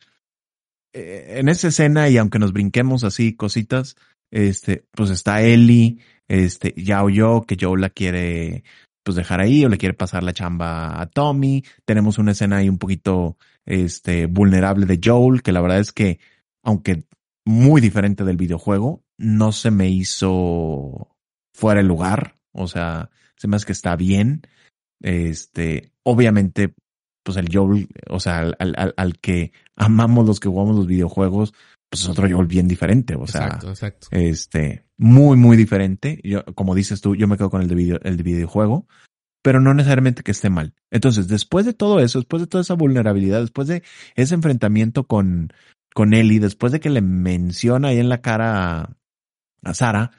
eh, en esa escena y aunque nos brinquemos así cositas, este, pues está Ellie, este, ya oyó que Joe la quiere pues dejar ahí o le quiere pasar la chamba a Tommy. Tenemos una escena ahí un poquito este vulnerable de Joel, que la verdad es que aunque muy diferente del videojuego, no se me hizo fuera el lugar, o sea, se me hace que está bien. Este, obviamente pues el Joel, o sea, al, al, al, que amamos los que jugamos los videojuegos, pues es otro Joel bien diferente, o sea, exacto, exacto. este, muy, muy diferente. Yo, como dices tú, yo me quedo con el de, video, el de videojuego, pero no necesariamente que esté mal. Entonces, después de todo eso, después de toda esa vulnerabilidad, después de ese enfrentamiento con, con Ellie, después de que le menciona ahí en la cara a, a Sara,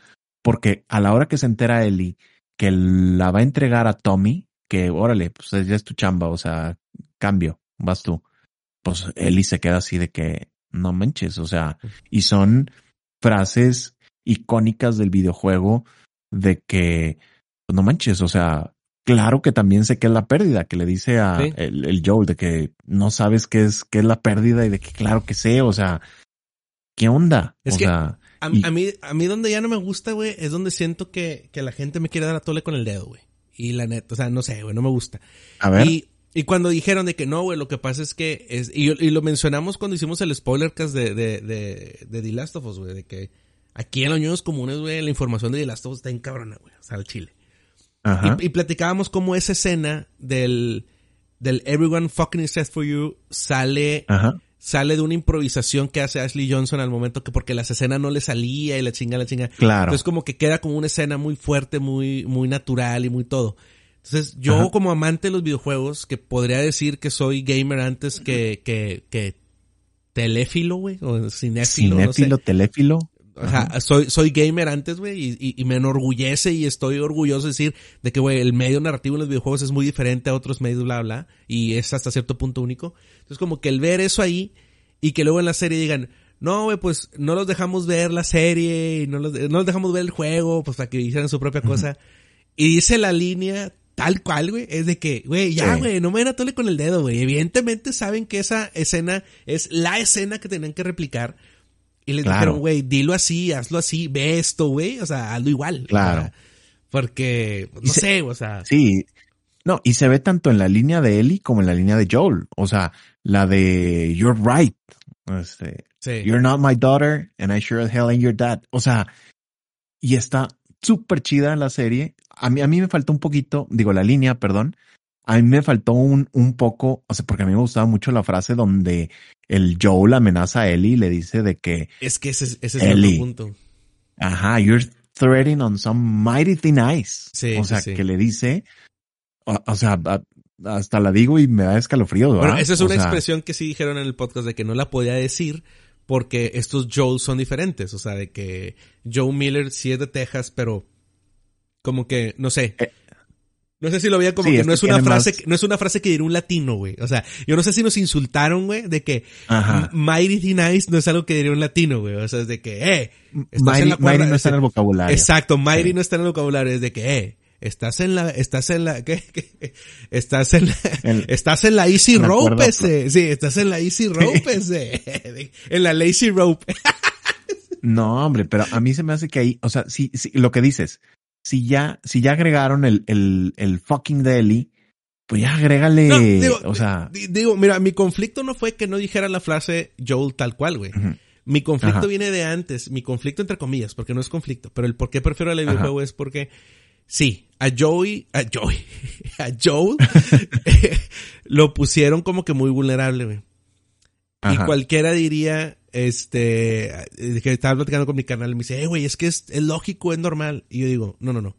porque a la hora que se entera Ellie que la va a entregar a Tommy, que órale, pues ya es tu chamba, o sea, cambio, vas tú. Pues Eli se queda así de que no manches, o sea, y son frases icónicas del videojuego de que pues no manches, o sea, claro que también sé que es la pérdida, que le dice a el, el, Joel de que no sabes qué es, qué es la pérdida y de que claro que sé, o sea, ¿qué onda? Es o que sea, a, mí, a mí donde ya no me gusta, güey, es donde siento que, que la gente me quiere dar a tole con el dedo, güey. Y la neta, o sea, no sé, güey, no me gusta. A ver. Y, y cuando dijeron de que no, güey, lo que pasa es que es, y, y lo mencionamos cuando hicimos el spoiler cast de, de, de, de The Last of Us, güey, de que aquí en los niños comunes, güey, la información de The Last of Us está encabrona, güey, o sea, el chile. Ajá. Y, y, platicábamos cómo esa escena del, del Everyone fucking is for you sale Ajá sale de una improvisación que hace Ashley Johnson al momento que porque las escenas no le salía y la chinga, la chinga. Claro. Entonces como que queda como una escena muy fuerte, muy, muy natural y muy todo. Entonces yo como amante de los videojuegos, que podría decir que soy gamer antes que, que, que teléfilo, güey, o cinéfilo. Cinéfilo, teléfilo. Ajá, soy, soy gamer antes, güey, y, y, me enorgullece y estoy orgulloso de decir de que, güey, el medio narrativo en los videojuegos es muy diferente a otros medios, bla, bla, y es hasta cierto punto único. Entonces, como que el ver eso ahí y que luego en la serie digan, no, güey, pues no los dejamos ver la serie, y no los, no los dejamos ver el juego, pues para que hicieran su propia cosa. Y dice la línea tal cual, güey, es de que, güey, ya, güey, no me den a tole con el dedo, güey. Evidentemente saben que esa escena es la escena que tenían que replicar y les dijeron, güey, dilo así, hazlo así, ve esto, güey, o sea, hazlo igual. Claro. porque, no sé, o sea. Sí. No, y se ve tanto en la línea de Ellie como en la línea de Joel. O sea, la de You're right. Este, sí. You're not my daughter and I sure as hell ain't your dad. O sea, y está súper chida la serie. A mí, a mí me falta un poquito, digo, la línea, perdón, a mí me faltó un, un poco, o sea, porque a mí me gustaba mucho la frase donde el Joel amenaza a Ellie y le dice de que... Es que ese, ese es el punto. Ajá, you're threading on some mighty thin ice. Sí, o sea, que le dice, o, sea, hasta la digo y me da escalofrío. Bueno, esa es una expresión que sí dijeron en el podcast de que no la podía decir porque estos Joel son diferentes. O sea, de que Joe Miller sí es de Texas, pero como que, no sé. Eh, no sé si lo veía como que no es, una frase, no es una frase que diría un latino, güey. O sea, yo no sé si nos insultaron, güey, de que mighty nice no es algo que diría un latino, güey. O sea, es de que, eh, estás en la mighty no está en el vocabulario. Exacto, mighty no está en el vocabulario, es de que, eh, estás en la, estás en la, ¿qué? Estás en la, estás en la easy rope ese. Sí, estás en la easy rope ese. en la lazy rope. no, hombre, pero a mí se me hace que ahí, o sea, sí, sí, lo que dices, si ya, si ya agregaron el, el, el fucking Deli, pues ya agrégale, o sea. Digo, mira, mi conflicto no fue que no dijera la frase Joel tal cual, güey. Mi conflicto viene de antes, mi conflicto entre comillas, porque no es conflicto, pero el por qué prefiero el videojuego es porque, sí, a Joey, a Joey, a Joel, lo pusieron como que muy vulnerable, güey. Y cualquiera diría, este, que estaba platicando con mi canal y me dice, eh, güey, es que es, lógico, es normal. Y yo digo, no, no, no.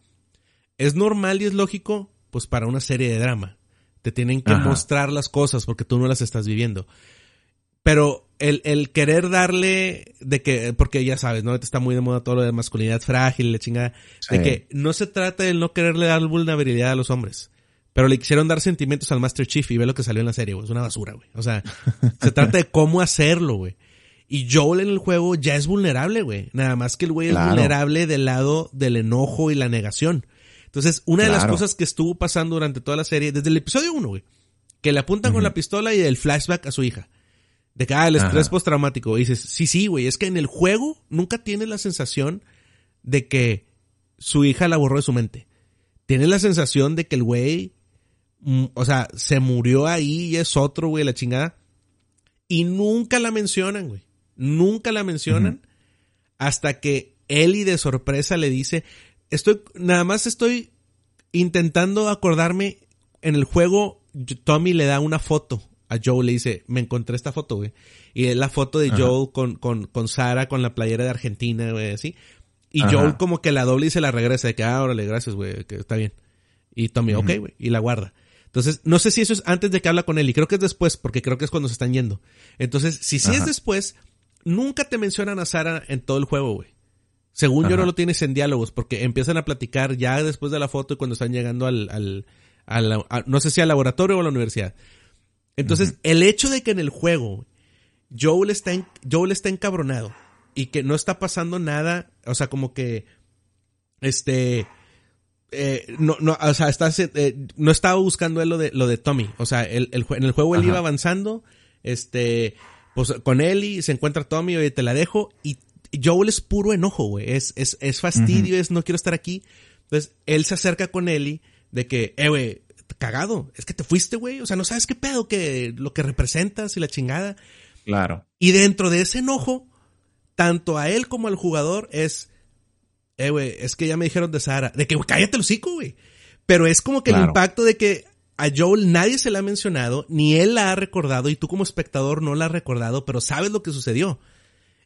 Es normal y es lógico, pues para una serie de drama. Te tienen que mostrar las cosas porque tú no las estás viviendo. Pero el, el querer darle de que, porque ya sabes, ¿no? Está muy de moda todo lo de masculinidad frágil, la chingada. De que no se trata de no quererle dar vulnerabilidad a los hombres. Pero le quisieron dar sentimientos al Master Chief y ve lo que salió en la serie, güey. Es una basura, güey. O sea, se trata de cómo hacerlo, güey. Y Joel en el juego ya es vulnerable, güey. Nada más que el güey es vulnerable del lado del enojo y la negación. Entonces, una de las cosas que estuvo pasando durante toda la serie, desde el episodio 1, güey, que le apuntan con la pistola y el flashback a su hija. De que, ah, el estrés postraumático. Y dices, sí, sí, güey, es que en el juego nunca tienes la sensación de que su hija la borró de su mente. Tienes la sensación de que el güey, mm, o sea, se murió ahí y es otro, güey, la chingada. Y nunca la mencionan, güey. Nunca la mencionan hasta que Ellie de sorpresa le dice, estoy, nada más estoy intentando acordarme, en el juego Tommy le da una foto a Joe, le dice, me encontré esta foto, güey. Y es la foto de Joe con, con, con Sara, con la playera de Argentina, güey, así. Y Joe como que la doble y se la regresa, de que, ah, órale, gracias, güey, que está bien. Y Tommy, ok, güey, y la guarda. Entonces, no sé si eso es antes de que habla con él, y creo que es después, porque creo que es cuando se están yendo. Entonces, si sí es después, nunca te mencionan a Sara en todo el juego, güey. Según yo no lo tienes en diálogos, porque empiezan a platicar ya después de la foto y cuando están llegando al, al, al no sé si al laboratorio o a la universidad. Entonces, el hecho de que en el juego Joel está, en, Joel está encabronado y que no está pasando nada, o sea, como que, este, eh, no, no, o sea, está, eh, no estaba buscando él lo de, lo de Tommy, o sea, el, el en el juego él iba avanzando, este, pues con Ellie se encuentra Tommy, oye, te la dejo, y Joel es puro enojo, güey, es, es, es fastidio, es no quiero estar aquí. Entonces, él se acerca con Ellie de que, eh, güey, cagado, es que te fuiste, güey, o sea, no sabes qué pedo, que lo que representas y la chingada. Claro. Y dentro de ese enojo, tanto a él como al jugador es, eh, güey, es que ya me dijeron de Sara, de que cállate el hocico, güey. Pero es como que el impacto de que a Joel nadie se la ha mencionado, ni él la ha recordado y tú como espectador no la has recordado, pero sabes lo que sucedió.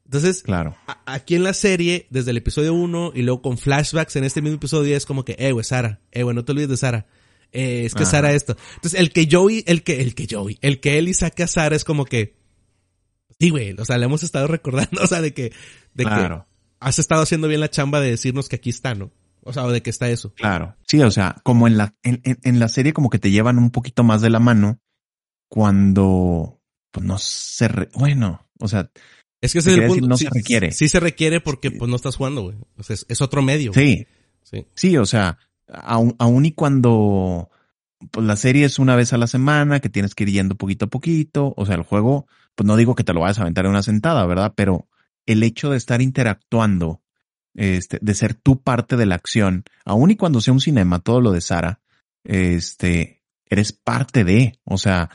Entonces, claro. aquí en la serie, desde el episodio 1 y luego con flashbacks en este mismo episodio es como que, eh, güey, Sara, eh, güey, no te olvides de Sara. Eh, es que Sara esto. Entonces, el que Joey, el que, el que Joey, el que Ellie saque a Sara es como que, sí, güey, o sea, le hemos estado recordando, o sea, de que, de que has estado haciendo bien la chamba de decirnos que aquí está, ¿no? O sea, de qué está eso. Claro. Sí, o sea, como en la, en, en, la serie como que te llevan un poquito más de la mano cuando, pues no se, bueno, o sea. Es que ese es el punto. no se requiere. Sí, se requiere porque pues no estás jugando, güey. O sea, es, otro medio. Sí. Sí. Sí, o sea, aún, aún y cuando pues la serie es una vez a la semana, que tienes que ir yendo poquito a poquito, o sea, el juego, pues no digo que te lo vayas a aventar en una sentada, ¿verdad? Pero el hecho de estar interactuando este, de ser tú parte de la acción, aun y cuando sea un cinema, todo lo de Sara, este, eres parte de, o sea,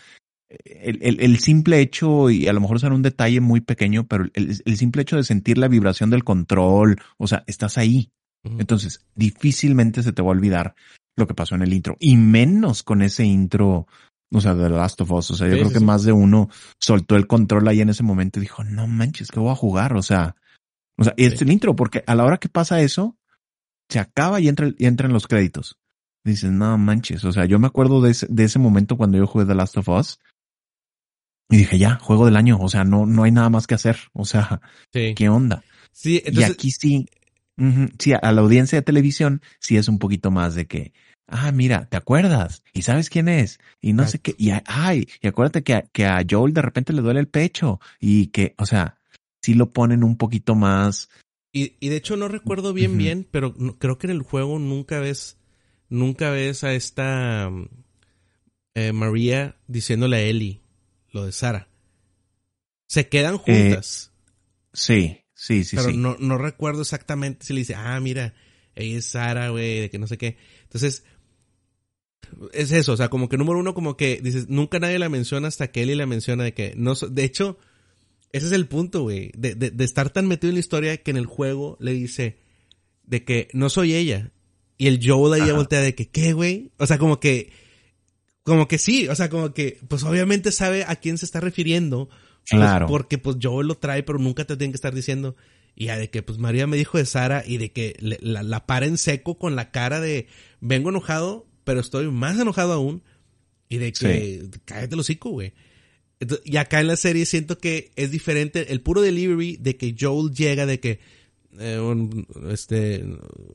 el, el, el, simple hecho, y a lo mejor será un detalle muy pequeño, pero el, el, simple hecho de sentir la vibración del control, o sea, estás ahí. Entonces, difícilmente se te va a olvidar lo que pasó en el intro. Y menos con ese intro, o sea, de The Last of Us. O sea, yo creo que más de uno soltó el control ahí en ese momento y dijo, no manches, que voy a jugar. O sea, o sea, y es el intro, porque a la hora que pasa eso, se acaba y entra, y entran los créditos. Dices, no manches. O sea, yo me acuerdo de ese, de ese momento cuando yo jugué The Last of Us. Y dije, ya, juego del año. O sea, no, no hay nada más que hacer. O sea, ¿qué onda? Sí, entonces... Y aquí sí, sí, a la audiencia de televisión sí es un poquito más de que, ah, mira, ¿te acuerdas? ¿Y sabes quién es? Y no sé qué, y ay, y acuérdate que a, que a Joel de repente le duele el pecho y que, o sea, sí lo ponen un poquito más. Y, y de hecho no recuerdo bien bien, pero creo que en el juego nunca ves, nunca ves a esta eh, María diciéndole a Ellie lo de Sara. Se quedan eh, juntas. sí. Sí, sí, pero sí. no, no recuerdo exactamente si le dice, ah, mira, ella es Sara, güey, de que no sé qué. Entonces, es eso, o sea, como que número uno, como que dices, nunca nadie la menciona hasta que Ellie la menciona de que no, de hecho, ese es el punto, güey, de, de, de, estar tan metido en la historia que en el juego le dice de que no soy ella. Y el Joel ahí voltea de que, ¿qué, güey? O sea, como que, como que sí, o sea, como que, pues obviamente sabe a quién se está refiriendo, pues, claro. porque pues yo lo trae, pero nunca te tienen que estar diciendo. Y ya de que pues María me dijo de Sara y de que la, la para en seco con la cara de vengo enojado, pero estoy más enojado aún. Y de que cállate el hocico, güey. Y acá en la serie siento que es diferente. El puro delivery de que Joel llega de que, eh, este,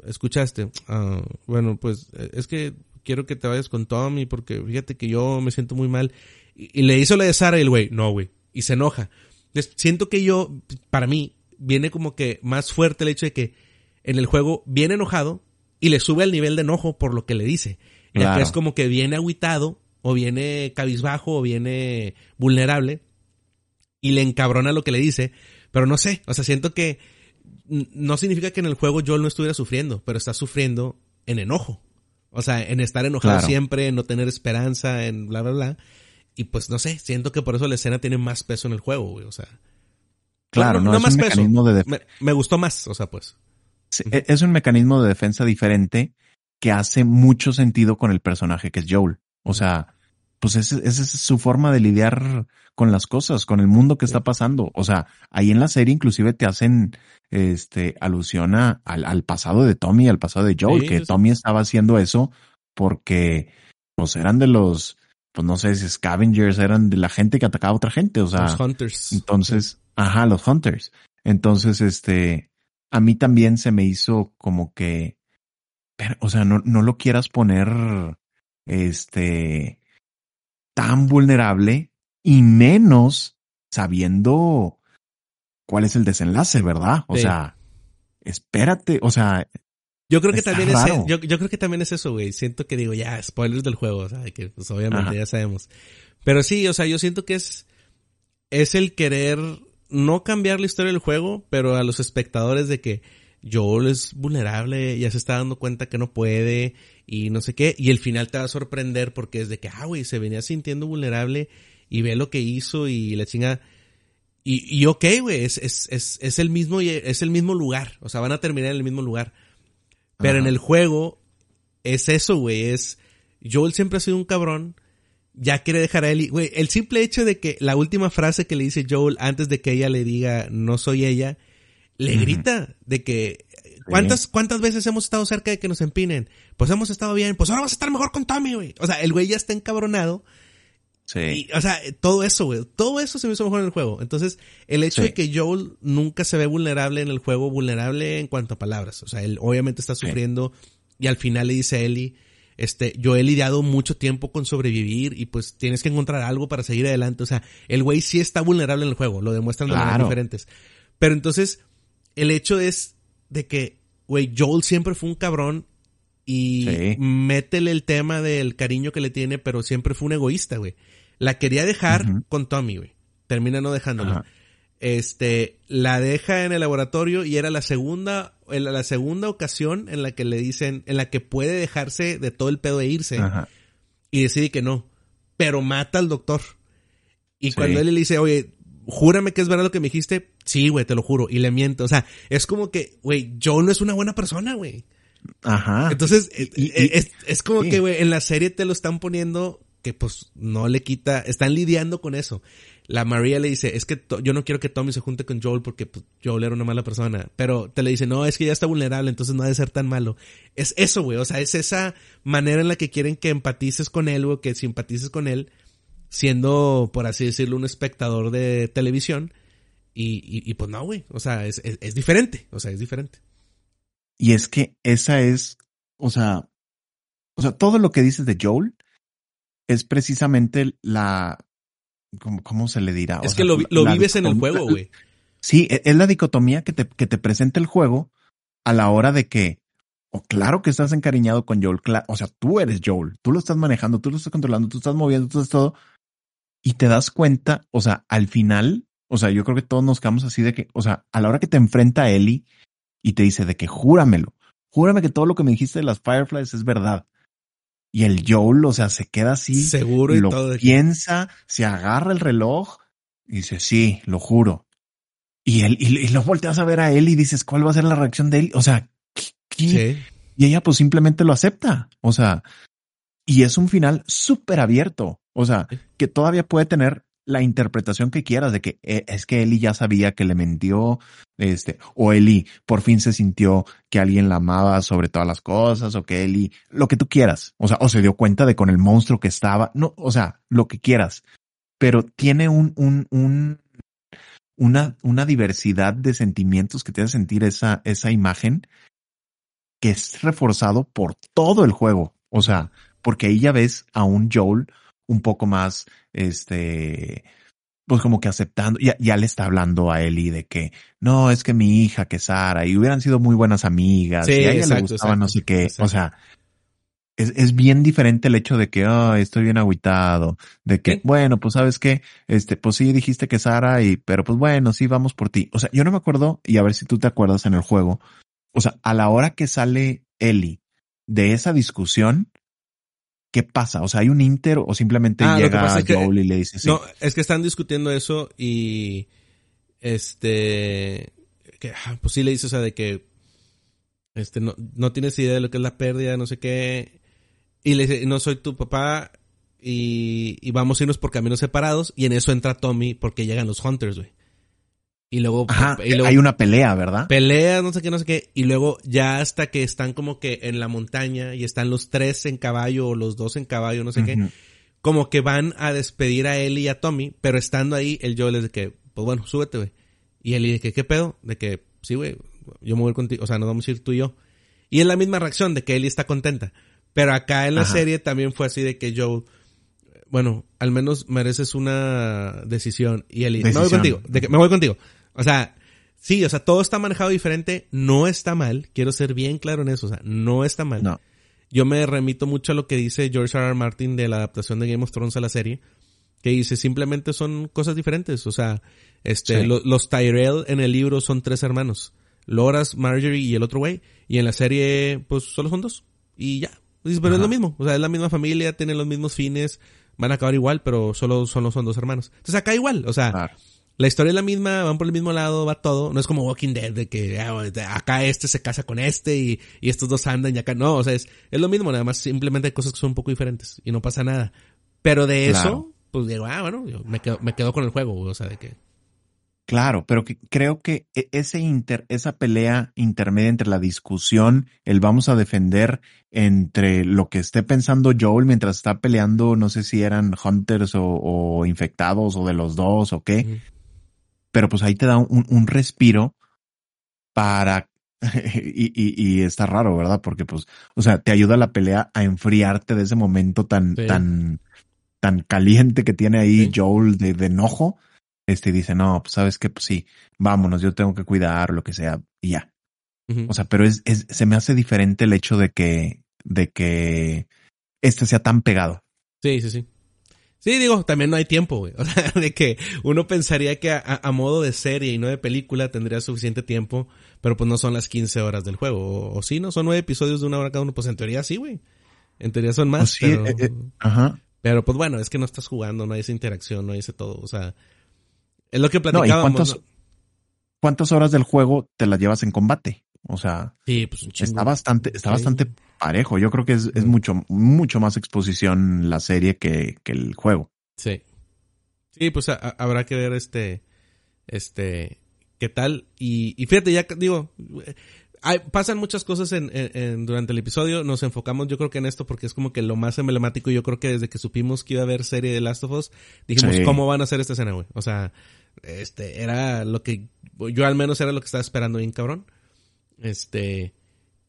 escuchaste. Ah, bueno, pues es que quiero que te vayas con Tommy porque fíjate que yo me siento muy mal. Y, y le hizo la de Sara y el güey, no, güey y se enoja. Entonces, siento que yo, para mí, viene como que más fuerte el hecho de que en el juego viene enojado y le sube el nivel de enojo por lo que le dice. Y acá es como que viene aguitado, o viene cabizbajo, o viene vulnerable, y le encabrona lo que le dice. Pero no sé, o sea, siento que no significa que en el juego Joel no estuviera sufriendo, pero está sufriendo en enojo. O sea, en estar enojado siempre, en no tener esperanza, en bla, bla, bla. Y pues no sé, siento que por eso la escena tiene más peso en el juego, güey. O sea. Claro, no, es más un mecanismo de me, gustó más, o sea, pues. E, es un mecanismo de defensa diferente que hace mucho sentido con el personaje que es Joel. O sea, pues esa es su forma de lidiar con las cosas, con el mundo que está pasando. O sea, ahí en la serie inclusive te hacen este alusión a, al, pasado de Tommy, al pasado de Joel, que Tommy estaba haciendo eso porque pues eran de los pues no sé si scavengers eran de la gente que atacaba a otra gente, o sea. Los hunters. Entonces, ajá, los hunters. Entonces, este, a mí también se me hizo como que, o sea, no, no lo quieras poner, este, tan vulnerable y menos sabiendo cuál es el desenlace, ¿verdad? O sea, espérate, o sea, yo creo que también es, yo, yo, creo que también es eso, güey. Siento que digo, ya, spoilers del juego, o sea, que pues obviamente ya sabemos. Pero sí, o sea, yo siento que es, es el querer no cambiar la historia del juego, pero a los espectadores de que Joel es vulnerable, ya se está dando cuenta que no puede y no sé qué, y el final te va a sorprender porque es de que, ah, güey, se venía sintiendo vulnerable y ve lo que hizo y la chinga. Y, y ok, güey, es, es, es, es el mismo, es el mismo lugar, o sea, van a terminar en el mismo lugar. Pero en el juego es eso, güey. Es. Joel siempre ha sido un cabrón. Ya quiere dejar a Ellie. Güey, el simple hecho de que la última frase que le dice Joel antes de que ella le diga no soy ella, le grita de que. ¿Cuántas, ¿Cuántas veces hemos estado cerca de que nos empinen? Pues hemos estado bien. Pues ahora vas a estar mejor con Tommy, güey. O sea, el güey ya está encabronado. Sí. o sea, todo eso, güey. Todo eso se me hizo mejor en el juego. Entonces, el hecho de que Joel nunca se ve vulnerable en el juego, vulnerable en cuanto a palabras. O sea, él obviamente está sufriendo y al final le dice a Ellie, este, yo he lidiado mucho tiempo con sobrevivir y pues tienes que encontrar algo para seguir adelante. O sea, el güey sí está vulnerable en el juego, lo demuestran de maneras diferentes. Pero entonces, el hecho es de que, güey, Joel siempre fue un cabrón y métele el tema del cariño que le tiene, pero siempre fue un egoísta, güey. La quería dejar con Tommy, güey. Termina no dejándola. Este, la deja en el laboratorio y era la segunda, la segunda ocasión en la que le dicen, en la que puede dejarse de todo el pedo e irse. Y decide que no. Pero mata al doctor. Y cuando él le dice, oye, júrame que es verdad lo que me dijiste, sí, güey, te lo juro. Y le miento. O sea, es como que, güey, Joe no es una buena persona, güey. Ajá. Entonces, es, es, como que, güey, en la serie te lo están poniendo que pues no le quita, están lidiando con eso. La María le dice, es que yo no quiero que Tommy se junte con Joel porque pues, Joel era una mala persona. Pero te le dice, no, es que ya está vulnerable, entonces no ha de ser tan malo. Es eso, güey. O sea, es esa manera en la que quieren que empatices con él o que simpatices con él, siendo, por así decirlo, un espectador de televisión. Y, y, pues no, güey. O sea, es, es diferente. O sea, es diferente. Y es que esa es, o sea, o sea, todo lo que dices de Joel es precisamente la, ¿cómo, se le dirá? Es que lo, vives en el juego, güey. Sí, e, es la dicotomía que te, que te presenta el juego a la hora de que, o claro que estás encariñado con Joel, o sea, tú eres Joel, tú lo estás manejando, tú lo estás controlando, tú estás moviendo, tú estás todo, y te das cuenta, o sea, al final, o sea, yo creo que todos nos quedamos así de que, o sea, a la hora que te enfrenta a Ellie y te dice de que júramelo, júrame que todo lo que me dijiste de las Fireflies es verdad. Y el Joel, o sea, se queda así. Seguro y lo todo. Piensa, se agarra el reloj y dice, sí, lo juro. Y él, y, lo volteas a ver a él y dices, ¿cuál va a ser la reacción de él? O sea, ¿qué? Y ella pues simplemente lo acepta. O sea, y es un final súper abierto. O sea, que todavía puede tener la interpretación que quieras de que eh, es que Eli ya sabía que le mintió, este, o Eli por fin se sintió que alguien la amaba sobre todas las cosas, o que Eli, lo que tú quieras, o sea, o se dio cuenta de con el monstruo que estaba, no, o sea, lo que quieras, pero tiene un, un, un, una, una diversidad de sentimientos que te hace sentir esa, esa imagen que es reforzado por todo el juego, o sea, porque ahí ya ves a un Joel un poco más, este, pues como que aceptando, ya, ya le está hablando a Eli de que, no, es que mi hija, que Sara, y hubieran sido muy buenas amigas, y a ella le gustaba no sé qué, o sea, es, es bien diferente el hecho de que, oh, estoy bien agüitado, de que, bueno, pues sabes qué, este, pues sí dijiste que Sara, y, pero pues bueno, sí, vamos por ti. O sea, yo no me acuerdo, y a ver si tú te acuerdas en el juego, o sea, a la hora que sale Eli de esa discusión, ¿qué pasa? O sea, ¿hay un Inter o simplemente ah, llega Joel y le dice sí? No, es que están discutiendo eso y este que ah, pues sí le dice, o sea, de que este no, no tienes idea de lo que es la pérdida, no sé qué. Y le dice, no soy tu papá y, y vamos a irnos por caminos separados. Y en eso entra Tommy porque llegan los Hunters, güey. Y luego, hay una pelea, ¿verdad? Pelea, no sé qué, no sé qué. Y luego ya hasta que están como que en la montaña y están los tres en caballo o los dos en caballo, no sé qué. Como que van a despedir a él y a Tommy, pero estando ahí, el Joel es de que, pues bueno, súbete, güey. Y él de que, ¿qué pedo? De que, sí, güey, yo me voy contigo, o sea, nos vamos a ir tú y yo. Y es la misma reacción de que Ellie está contenta. Pero acá en la serie también fue así de que Joel, bueno, al menos mereces una decisión. Y Ellie, me voy contigo, de que, me voy contigo. O sea, sí, o sea, todo está manejado diferente, no está mal, quiero ser bien claro en eso, o sea, no está mal. No. Yo me remito mucho a lo que dice George R. R. Martin de la adaptación de Game of Thrones a la serie, que dice simplemente son cosas diferentes, o sea, este, los Tyrell en el libro son tres hermanos, Loras, Marjorie y el otro güey, y en la serie, pues solo son dos, y ya. pero es lo mismo, o sea, es la misma familia, tienen los mismos fines, van a acabar igual, pero solo, solo son dos hermanos. Entonces acá igual, o sea, la historia es la misma, van por el mismo lado, va todo. No es como Walking Dead de que ah, acá este se casa con este y, y, estos dos andan y acá no. O sea, es, es lo mismo, nada más simplemente hay cosas que son un poco diferentes y no pasa nada. Pero de eso, pues digo, ah, bueno, yo me quedo, me quedo con el juego, o sea, de que. Claro, pero que creo que e, ese inter, esa pelea intermedia entre la discusión, el vamos a defender entre lo que esté pensando Joel mientras está peleando, no sé si eran hunters o, infectados o de los dos o qué, pero pues ahí te da un, un respiro para y, y, y, está raro, ¿verdad? Porque pues, o sea, te ayuda la pelea a enfriarte de ese momento tan, tan, tan caliente que tiene ahí Joel de, de, enojo. Este dice, no, pues sabes que, pues sí, vámonos, yo tengo que cuidar, lo que sea, y ya. O sea, pero es, es, se me hace diferente el hecho de que, de que este sea tan pegado. Sí, sí, sí. Sí, digo, también no hay tiempo, güey. O sea, de que uno pensaría que a, modo de serie y no de película tendría suficiente tiempo, pero pues no son las 15 horas del juego. O, sí, ¿no? Son nueve episodios de una hora cada uno. Pues en teoría sí, güey. En teoría son más. Pero, eh, eh, ajá. Pero pues bueno, es que no estás jugando, no hay esa interacción, no hay ese todo. O sea, es lo que platicábamos. No, ¿y cuántas horas del juego te las llevas en combate? O sea, sí, pues está bastante, está bastante parejo. Yo creo que es, es mucho, mucho más exposición la serie que, que el juego. Sí. Sí, pues habrá que ver este, este, qué tal. Y, y fíjate, ya digo, hay, pasan muchas cosas en, en, durante el episodio. Nos enfocamos, yo creo que en esto porque es como que lo más emblemático. Yo creo que desde que supimos que iba a haber serie de Last of Us, dijimos, ¿cómo van a hacer esta escena, güey? O sea, este, era lo que, yo al menos era lo que estaba esperando bien, cabrón. Este,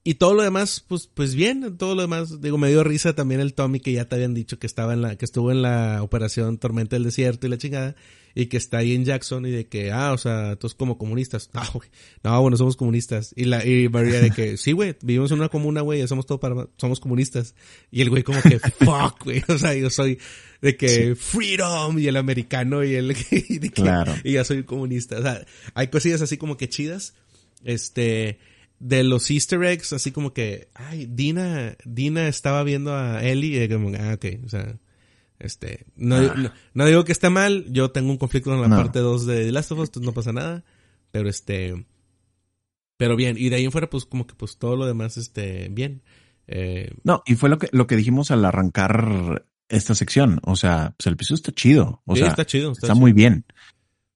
y todo lo demás, pues, pues bien, todo lo demás, digo, me dio risa también el Tommy que ya te habían dicho que estaba en la, que estuvo en la operación Tormenta del Desierto y la chingada, y que está ahí en Jackson y de que, ah, o sea, todos como comunistas. No, no, bueno, somos comunistas. Y la, y María de que, sí, güey, vivimos en una comuna, güey, ya somos todo para, somos comunistas. Y el güey como que, fuck, güey, o sea, yo soy de que freedom y el americano y el, y de que, claro. y ya soy comunista. O sea, hay cosillas así como que chidas. Este, de los easter eggs, así como que, ay, Dina, Dina estaba viendo a Ellie y como, ah, ok, o sea, este, no, ah. no, digo que esté mal, yo tengo un conflicto con la parte 2 de The Last of Us, entonces no pasa nada, pero este, pero bien, y de ahí en fuera, pues como que pues todo lo demás, este, bien. Eh, no, y fue lo que, lo que dijimos al arrancar esta sección, o sea, pues el episodio está chido, o sea, está chido, está, muy bien,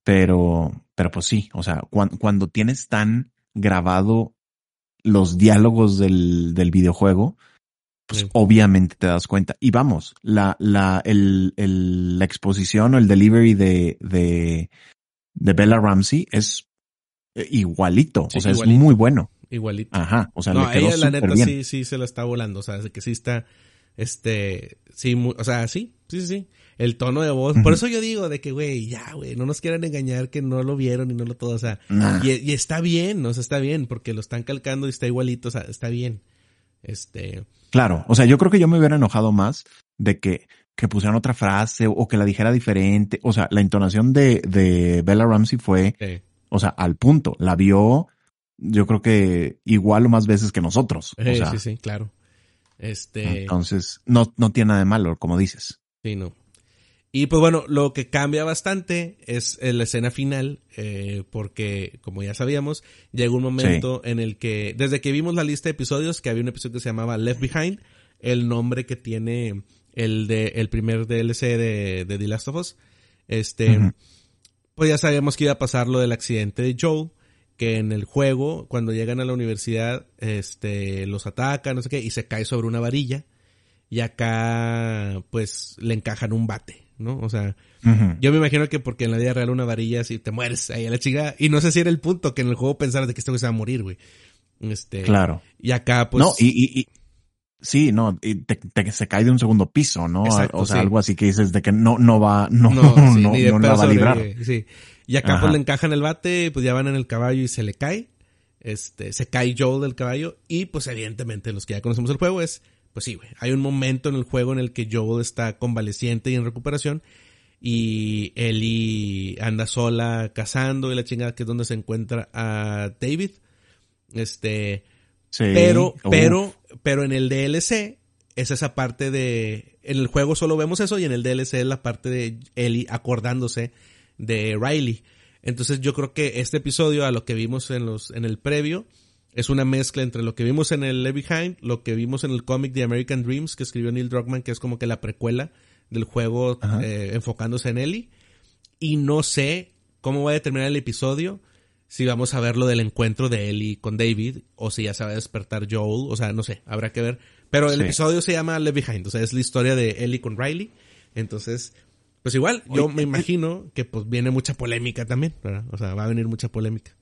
pero, pero pues sí, o sea, cuando, cuando tienes tan grabado los diálogos del, del videojuego, pues obviamente te das cuenta. Y vamos, la, la, el, el, la exposición o el delivery de, de, de Bella Ramsey es eh, igualito, o sea, es muy bueno. Igualito. Ajá, o sea, le quedó ella, la neta bien. sí, sí se la está volando, o sea, que sí está, este, sí, o sea, sí, sí, sí, sí el tono de voz. Por eso yo digo de que, güey, ya, güey, no nos quieran engañar que no lo vieron y no lo todo, o sea, y, está bien, o sea, está bien, porque lo están calcando y está igualito, o sea, está bien. Este. Claro, o sea, yo creo que yo me hubiera enojado más de que, que pusieran otra frase o que la dijera diferente. O sea, la entonación de, de Bella Ramsey fue, o sea, al punto. La vio, yo creo que igual o más veces que nosotros. o sea, sí, sí, claro. Este. Entonces, no, no tiene nada de malo, como dices. Sí, no. Y pues bueno, lo que cambia bastante es la escena final, eh, porque como ya sabíamos, llega un momento en el que, desde que vimos la lista de episodios, que había un episodio que se llamaba Left Behind, el nombre que tiene el de el primer DLC de, de The Last of Us, este, pues ya sabíamos que iba a pasar lo del accidente de Joel, que en el juego, cuando llegan a la universidad, este, los atacan, no sé qué, y se cae sobre una varilla, y acá, pues, le encajan un bate. ¿No? O sea, yo me imagino que porque en la vida real una varilla si te mueres ahí a la chica, y no sé si era el punto que en el juego pensaras de que este güey se va a morir, güey. Este, claro. Y acá, pues. No, y, y, sí, no, y te, se cae de un segundo piso, ¿no? o sea, algo así que dices de que no, no va, no, no, no, no la va a librar. sí. Y acá pues le encajan el bate, pues ya van en el caballo y se le cae. Este, se cae Joel del caballo. Y pues evidentemente los que ya conocemos el juego es pues sí, güey. Hay un momento en el juego en el que Joel está convaleciente y en recuperación. Y Ellie anda sola cazando y la chingada que es donde se encuentra a David. Este. Sí. Pero, pero, pero en el DLC es esa parte de. En el juego solo vemos eso y en el DLC es la parte de Ellie acordándose de Riley. Entonces yo creo que este episodio, a lo que vimos en los, en el previo, es una mezcla entre lo que vimos en el Left Behind, lo que vimos en el cómic de American Dreams que escribió Neil Druckmann, que es como que la precuela del juego eh, enfocándose en Ellie. Y no sé cómo va a terminar el episodio, si vamos a ver lo del encuentro de Ellie con David, o si ya se va a despertar Joel, o sea, no sé, habrá que ver. Pero el episodio se llama Left Behind, o sea, es la historia de Ellie con Riley. Entonces, pues igual, yo me imagino que pues viene mucha polémica también, ¿verdad? O sea, va a venir mucha polémica.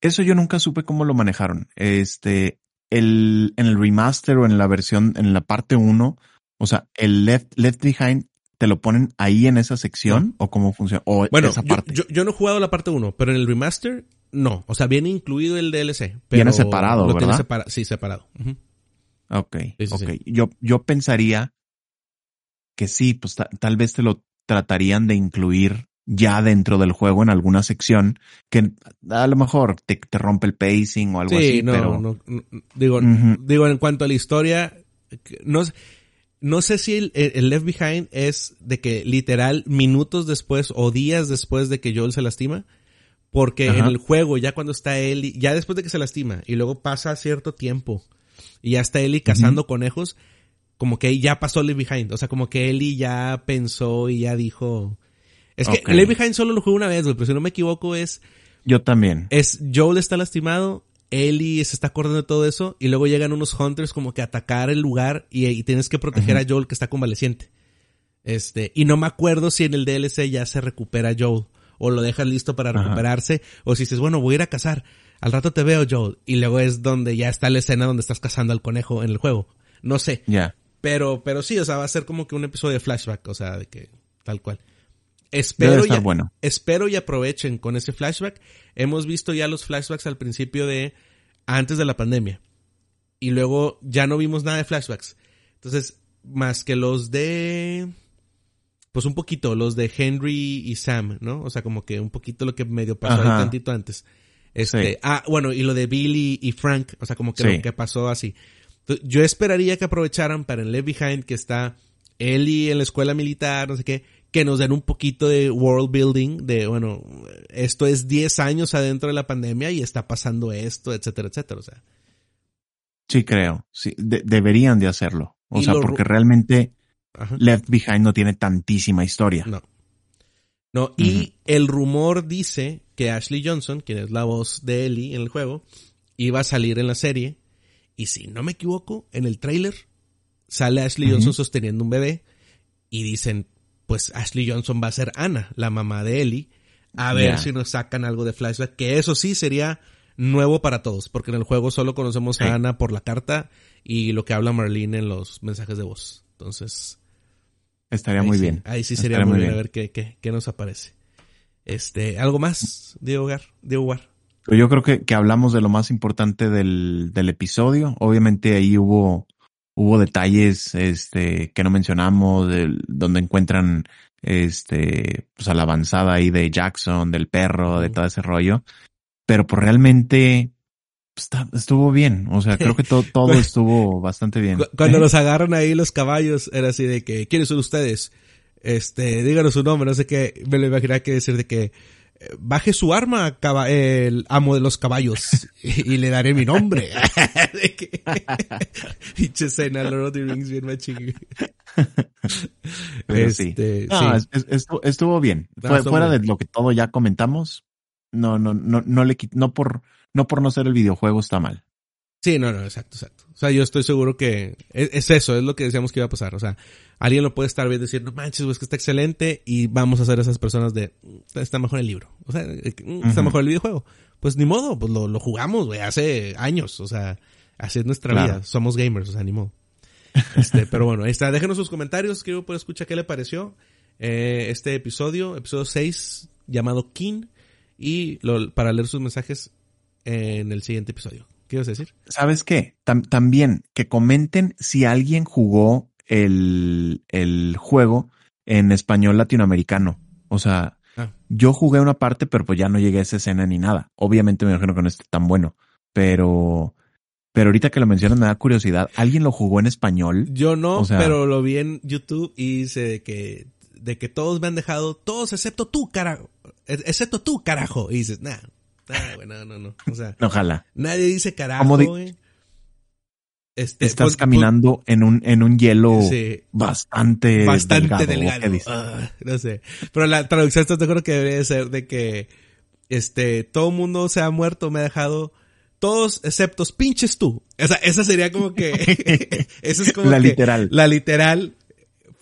Eso yo nunca supe cómo lo manejaron. Este, el, en el remaster o en la versión, en la parte 1, o sea, el Left, Left Behind te lo ponen ahí en esa sección o cómo funciona o bueno, esa parte. Yo, yo, no he jugado la parte 1, pero en el remaster no, o sea, viene incluido el DLC, pero viene separado, lo ¿verdad? sí, separado. Ok, ok. Yo yo pensaría que sí, pues tal vez te lo tratarían de incluir ya dentro del juego en alguna sección que a lo mejor te, rompe el pacing o algo así. No, pero... no, digo, digo, en cuanto a la historia, no, no sé si el, el, Left Behind es de que literal minutos después o días después de que Joel se lastima, Porque en el juego, ya cuando está Ellie, ya después de que se lastima, y luego pasa cierto tiempo, y ya está Ellie cazando conejos, como que ya pasó Leave Behind. O sea, como que Ellie ya pensó y ya dijo. Es que Leave Behind solo lo jugué una vez, güey, pero si no me equivoco es. Yo también. Es Joel está lastimado, Ellie se está acordando de todo eso, y luego llegan unos hunters como que a atacar el lugar y, tienes que proteger a Joel que está convaleciente. Este, y no me acuerdo si en el DLC ya se recupera Joel o lo dejas listo para recuperarse, o si dices, bueno, voy a ir a cazar, al rato te veo, Joel, y luego es donde ya está la escena donde estás cazando al conejo en el juego. No sé. Ya. Pero, pero sí, o sea, va a ser como que un episodio de flashback, o sea, de que, tal cual. Espero, y, bueno. espero y aprovechen con ese flashback. Hemos visto ya los flashbacks al principio de, antes de la pandemia. Y luego ya no vimos nada de flashbacks. Entonces, más que los de pues un poquito, los de Henry y Sam, ¿no? O sea, como que un poquito lo que medio pasó ahí tantito antes. Este, ah, bueno, y lo de Billy y Frank, o sea, como que lo que pasó así. Yo esperaría que aprovecharan para en Left Behind que está Ellie en la escuela militar, no sé qué, que nos den un poquito de world building, de, bueno, esto es 10 años adentro de la pandemia y está pasando esto, etcétera, etcétera, o sea. Sí, creo. Sí, deberían de hacerlo. O sea, porque realmente Left Behind no tiene tantísima historia. No. No, y el rumor dice que Ashley Johnson, quien es la voz de Ellie en el juego, iba a salir en la serie. Y si no me equivoco, en el trailer sale Ashley Johnson sosteniendo un bebé. Y dicen, pues Ashley Johnson va a ser Anna, la mamá de Ellie. A ver si nos sacan algo de flashback. Que eso sí sería nuevo para todos. Porque en el juego solo conocemos a Anna por la carta y lo que habla Marlene en los mensajes de voz. Entonces, Estaría muy bien. Ahí sí sería muy bien, a ver qué, qué, qué, nos aparece. Este, ¿algo más, Diego Gar? Diego Gar? Yo creo que, que hablamos de lo más importante del, del episodio. Obviamente ahí hubo, hubo detalles, este, que no mencionamos, donde encuentran, este, pues a la avanzada ahí de Jackson, del perro, de todo ese rollo. Pero pues realmente, estuvo bien. O sea, creo que todo, todo estuvo bastante bien. Cuando los agarran ahí los caballos, era así de que, ¿quiénes son ustedes? Este, díganos su nombre, no sé qué. Me lo imaginaba que decir de que, baje su arma, el amo de los caballos, y, le daré mi nombre. Pinche escena, Lord of the Rings bien machín. Este, sí. estuvo, estuvo, bien. fuera de lo que todo ya comentamos, no, no, no, no le no por, no por no ser el videojuego está mal. Sí, no, no, exacto, exacto. O sea, yo estoy seguro que es, eso, es lo que decíamos que iba a pasar. O sea, alguien lo puede estar viendo y decir, no manches, es que está excelente y vamos a hacer esas personas de, está mejor el libro. O sea, eh, mm, está mejor el videojuego. Pues ni modo, pues lo, lo jugamos, güey, hace años. O sea, así es nuestra vida. Somos gamers, o sea, ni modo. Este, pero bueno, ahí está. Déjenos sus comentarios, quiero poder escuchar qué le pareció eh, este episodio, episodio 6, llamado King y lo, para leer sus mensajes en el siguiente episodio. ¿Qué ibas a decir? ¿Sabes qué? también que comenten si alguien jugó el, el juego en español latinoamericano. O sea, ah. yo jugué una parte, pero pues ya no llegué a esa escena ni nada. Obviamente me imagino que no esté tan bueno, pero pero ahorita que lo mencionas me da curiosidad. ¿Alguien lo jugó en español? Yo no, pero lo vi en YouTube y dice que de que todos me han dejado, todos excepto tú, carajo, excepto tú, carajo. Y dices, nah, nah, no, no, O sea, ojalá. Nadie dice carajo, güey. Este, Estás caminando en un en un hielo bastante bastante delgado. Ah, no sé. Pero la traducción te creo que debería ser de que este todo mundo se ha muerto, me ha dejado todos excepto pinches tú. O sea, esa sería como que esa es como la literal. La literal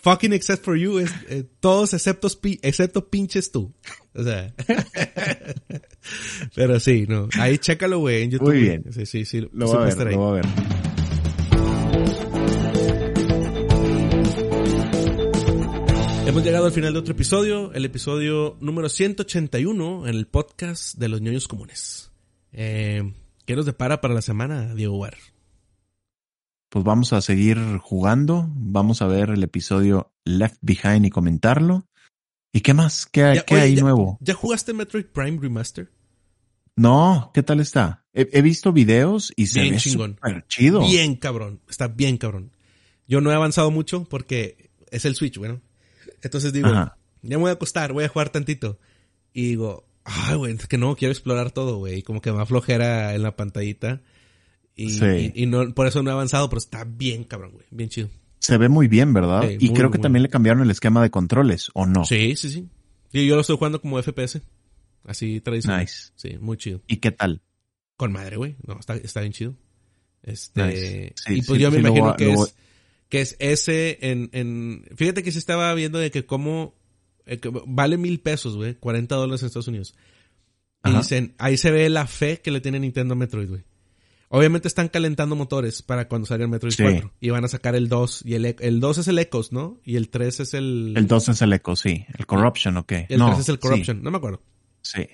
fucking except for you es eh, todos excepto, excepto pinches tú. O sea. pero sí, no. Ahí chécalo, güey, en YouTube. Muy bien. Sí, sí, sí. Lo voy a ver, lo voy a ver. Hemos llegado al final de otro episodio, el episodio número 181 en el podcast de los ñoños comunes. Eh, ¿Qué nos depara para la semana, Diego? Pues vamos a seguir jugando, vamos a ver el episodio Left Behind y comentarlo. ¿Y qué más? ¿Qué, hay nuevo? ¿Ya jugaste Metroid Prime Remaster? No, ¿qué tal está? He, visto videos y se ve súper chido. Bien cabrón, está bien cabrón. Yo no he avanzado mucho porque es el Switch, bueno. Entonces digo, ya me voy a acostar, voy a jugar tantito. Y digo, Ay, güey, es que no, quiero explorar todo, güey. Como que me flojera en la pantallita. Y, Sí. y, y no, por eso no he avanzado, pero está bien, cabrón, güey. Bien chido. Se ve muy bien, ¿verdad? Sí, y muy, creo que muy también le cambiaron el esquema de controles, ¿o no? Sí, sí, sí. Y yo lo estoy jugando como FPS. Así tradicional. Nice. Sí, muy chido. ¿Y qué tal? Con madre, güey. No, está, está bien chido. Este. Nice. Sí, y pues yo me imagino a- que es. Que es ese en, en. Fíjate que se estaba viendo de que como. eh, que vale mil pesos, güey. 40 dólares en Estados Unidos. Y dicen, ahí se ve la fe que le tiene Nintendo a Metroid, güey. Obviamente están calentando motores para cuando salga el Metroid Sí. 4. Y van a sacar el 2. Y el, e- el 2 es el Echoes, ¿no? Y el 3 es el. El 2 es el Echo, sí. ¿El Corruption o qué? y el no, 3 es el sí, Corruption. No me acuerdo. Sí.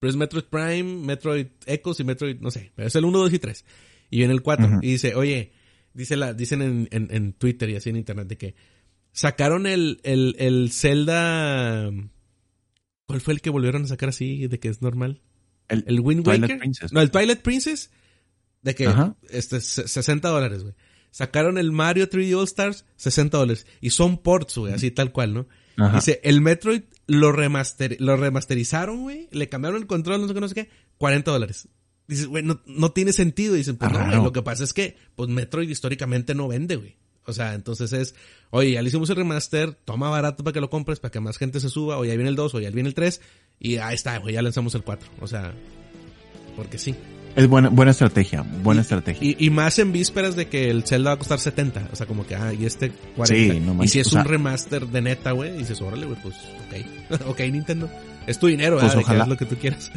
Pero es Metroid Prime, Metroid Echoes y Metroid, no sé. Pero es el 1, 2 y 3. Y viene el 4. Ujú. Y dice, oye, dice la, dicen en, en, en Twitter y así en internet de que sacaron el, el, el Zelda. ¿Cuál fue el que volvieron a sacar así de que es normal? El, El Wind Twilight Waker. Princess. No, el Twilight Princess. De que, Ajá. este, se- 60 dólares, güey. Sacaron el Mario 3D All Stars, 60 dólares. Y son ports, güey, así tal cual, ¿no? Ajá. Dice, el Metroid lo, remaster, lo remasterizaron, güey. Le cambiaron el control, no sé qué, no sé qué. 40 dólares. Dices, güey, no, no tiene sentido. Dicen, pues Ah, no, güey. Lo que pasa es que, pues Metroid históricamente no vende, güey. O sea, entonces es, oye, ya le hicimos el remaster, toma barato para que lo compres, para que más gente se suba, o ya viene el 2, o ya viene el 3, y ahí está, güey, ya lanzamos el 4. O sea, porque sí. Es buena, buena estrategia, buena Y- estrategia. Y, y más en vísperas de que el Zelda va a costar 70. O sea, como que, ah, y este 40. Sí, no y si es sea- un remaster de neta, güey, dices, órale, güey, pues, ok. ok, Nintendo. Es tu dinero, Pues que ojalá. haz lo que tú quieras.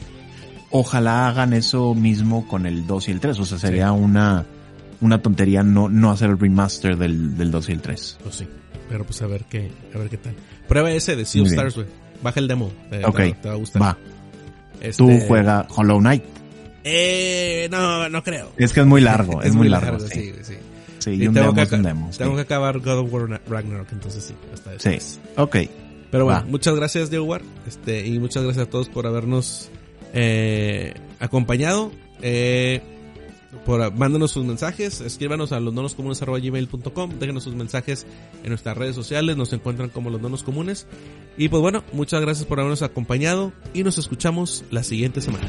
Ojalá hagan eso mismo con el 2 y el 3. O sea, sería una, una tontería no, no hacer el remaster del, del 2 y el 3. Pues sí. Pero pues a ver qué, a ver qué tal. Prueba ese de Sea of. Stars, güey. Baja el demo. eh, Ok, te, te va a gustar. Va, Este, tú juega Hollow Knight. Eh, no, no creo. Es que es muy largo, es, muy largo. sí. sí, sí. Sí, Y y un tengo que un sí. Tengo que acabar God of War Ragnarok, entonces sí. Hasta Sí, después. ok. Pero bueno, Va. muchas gracias, Diego War. Este, y muchas gracias a todos por habernos eh, acompañado. Eh, por mándanos sus mensajes, escríbanos a losnonoscomunes.gmail.com, déjenos sus mensajes en nuestras redes sociales, nos encuentran como los donos comunes. Y pues bueno, muchas gracias por habernos acompañado y nos escuchamos la siguiente semana.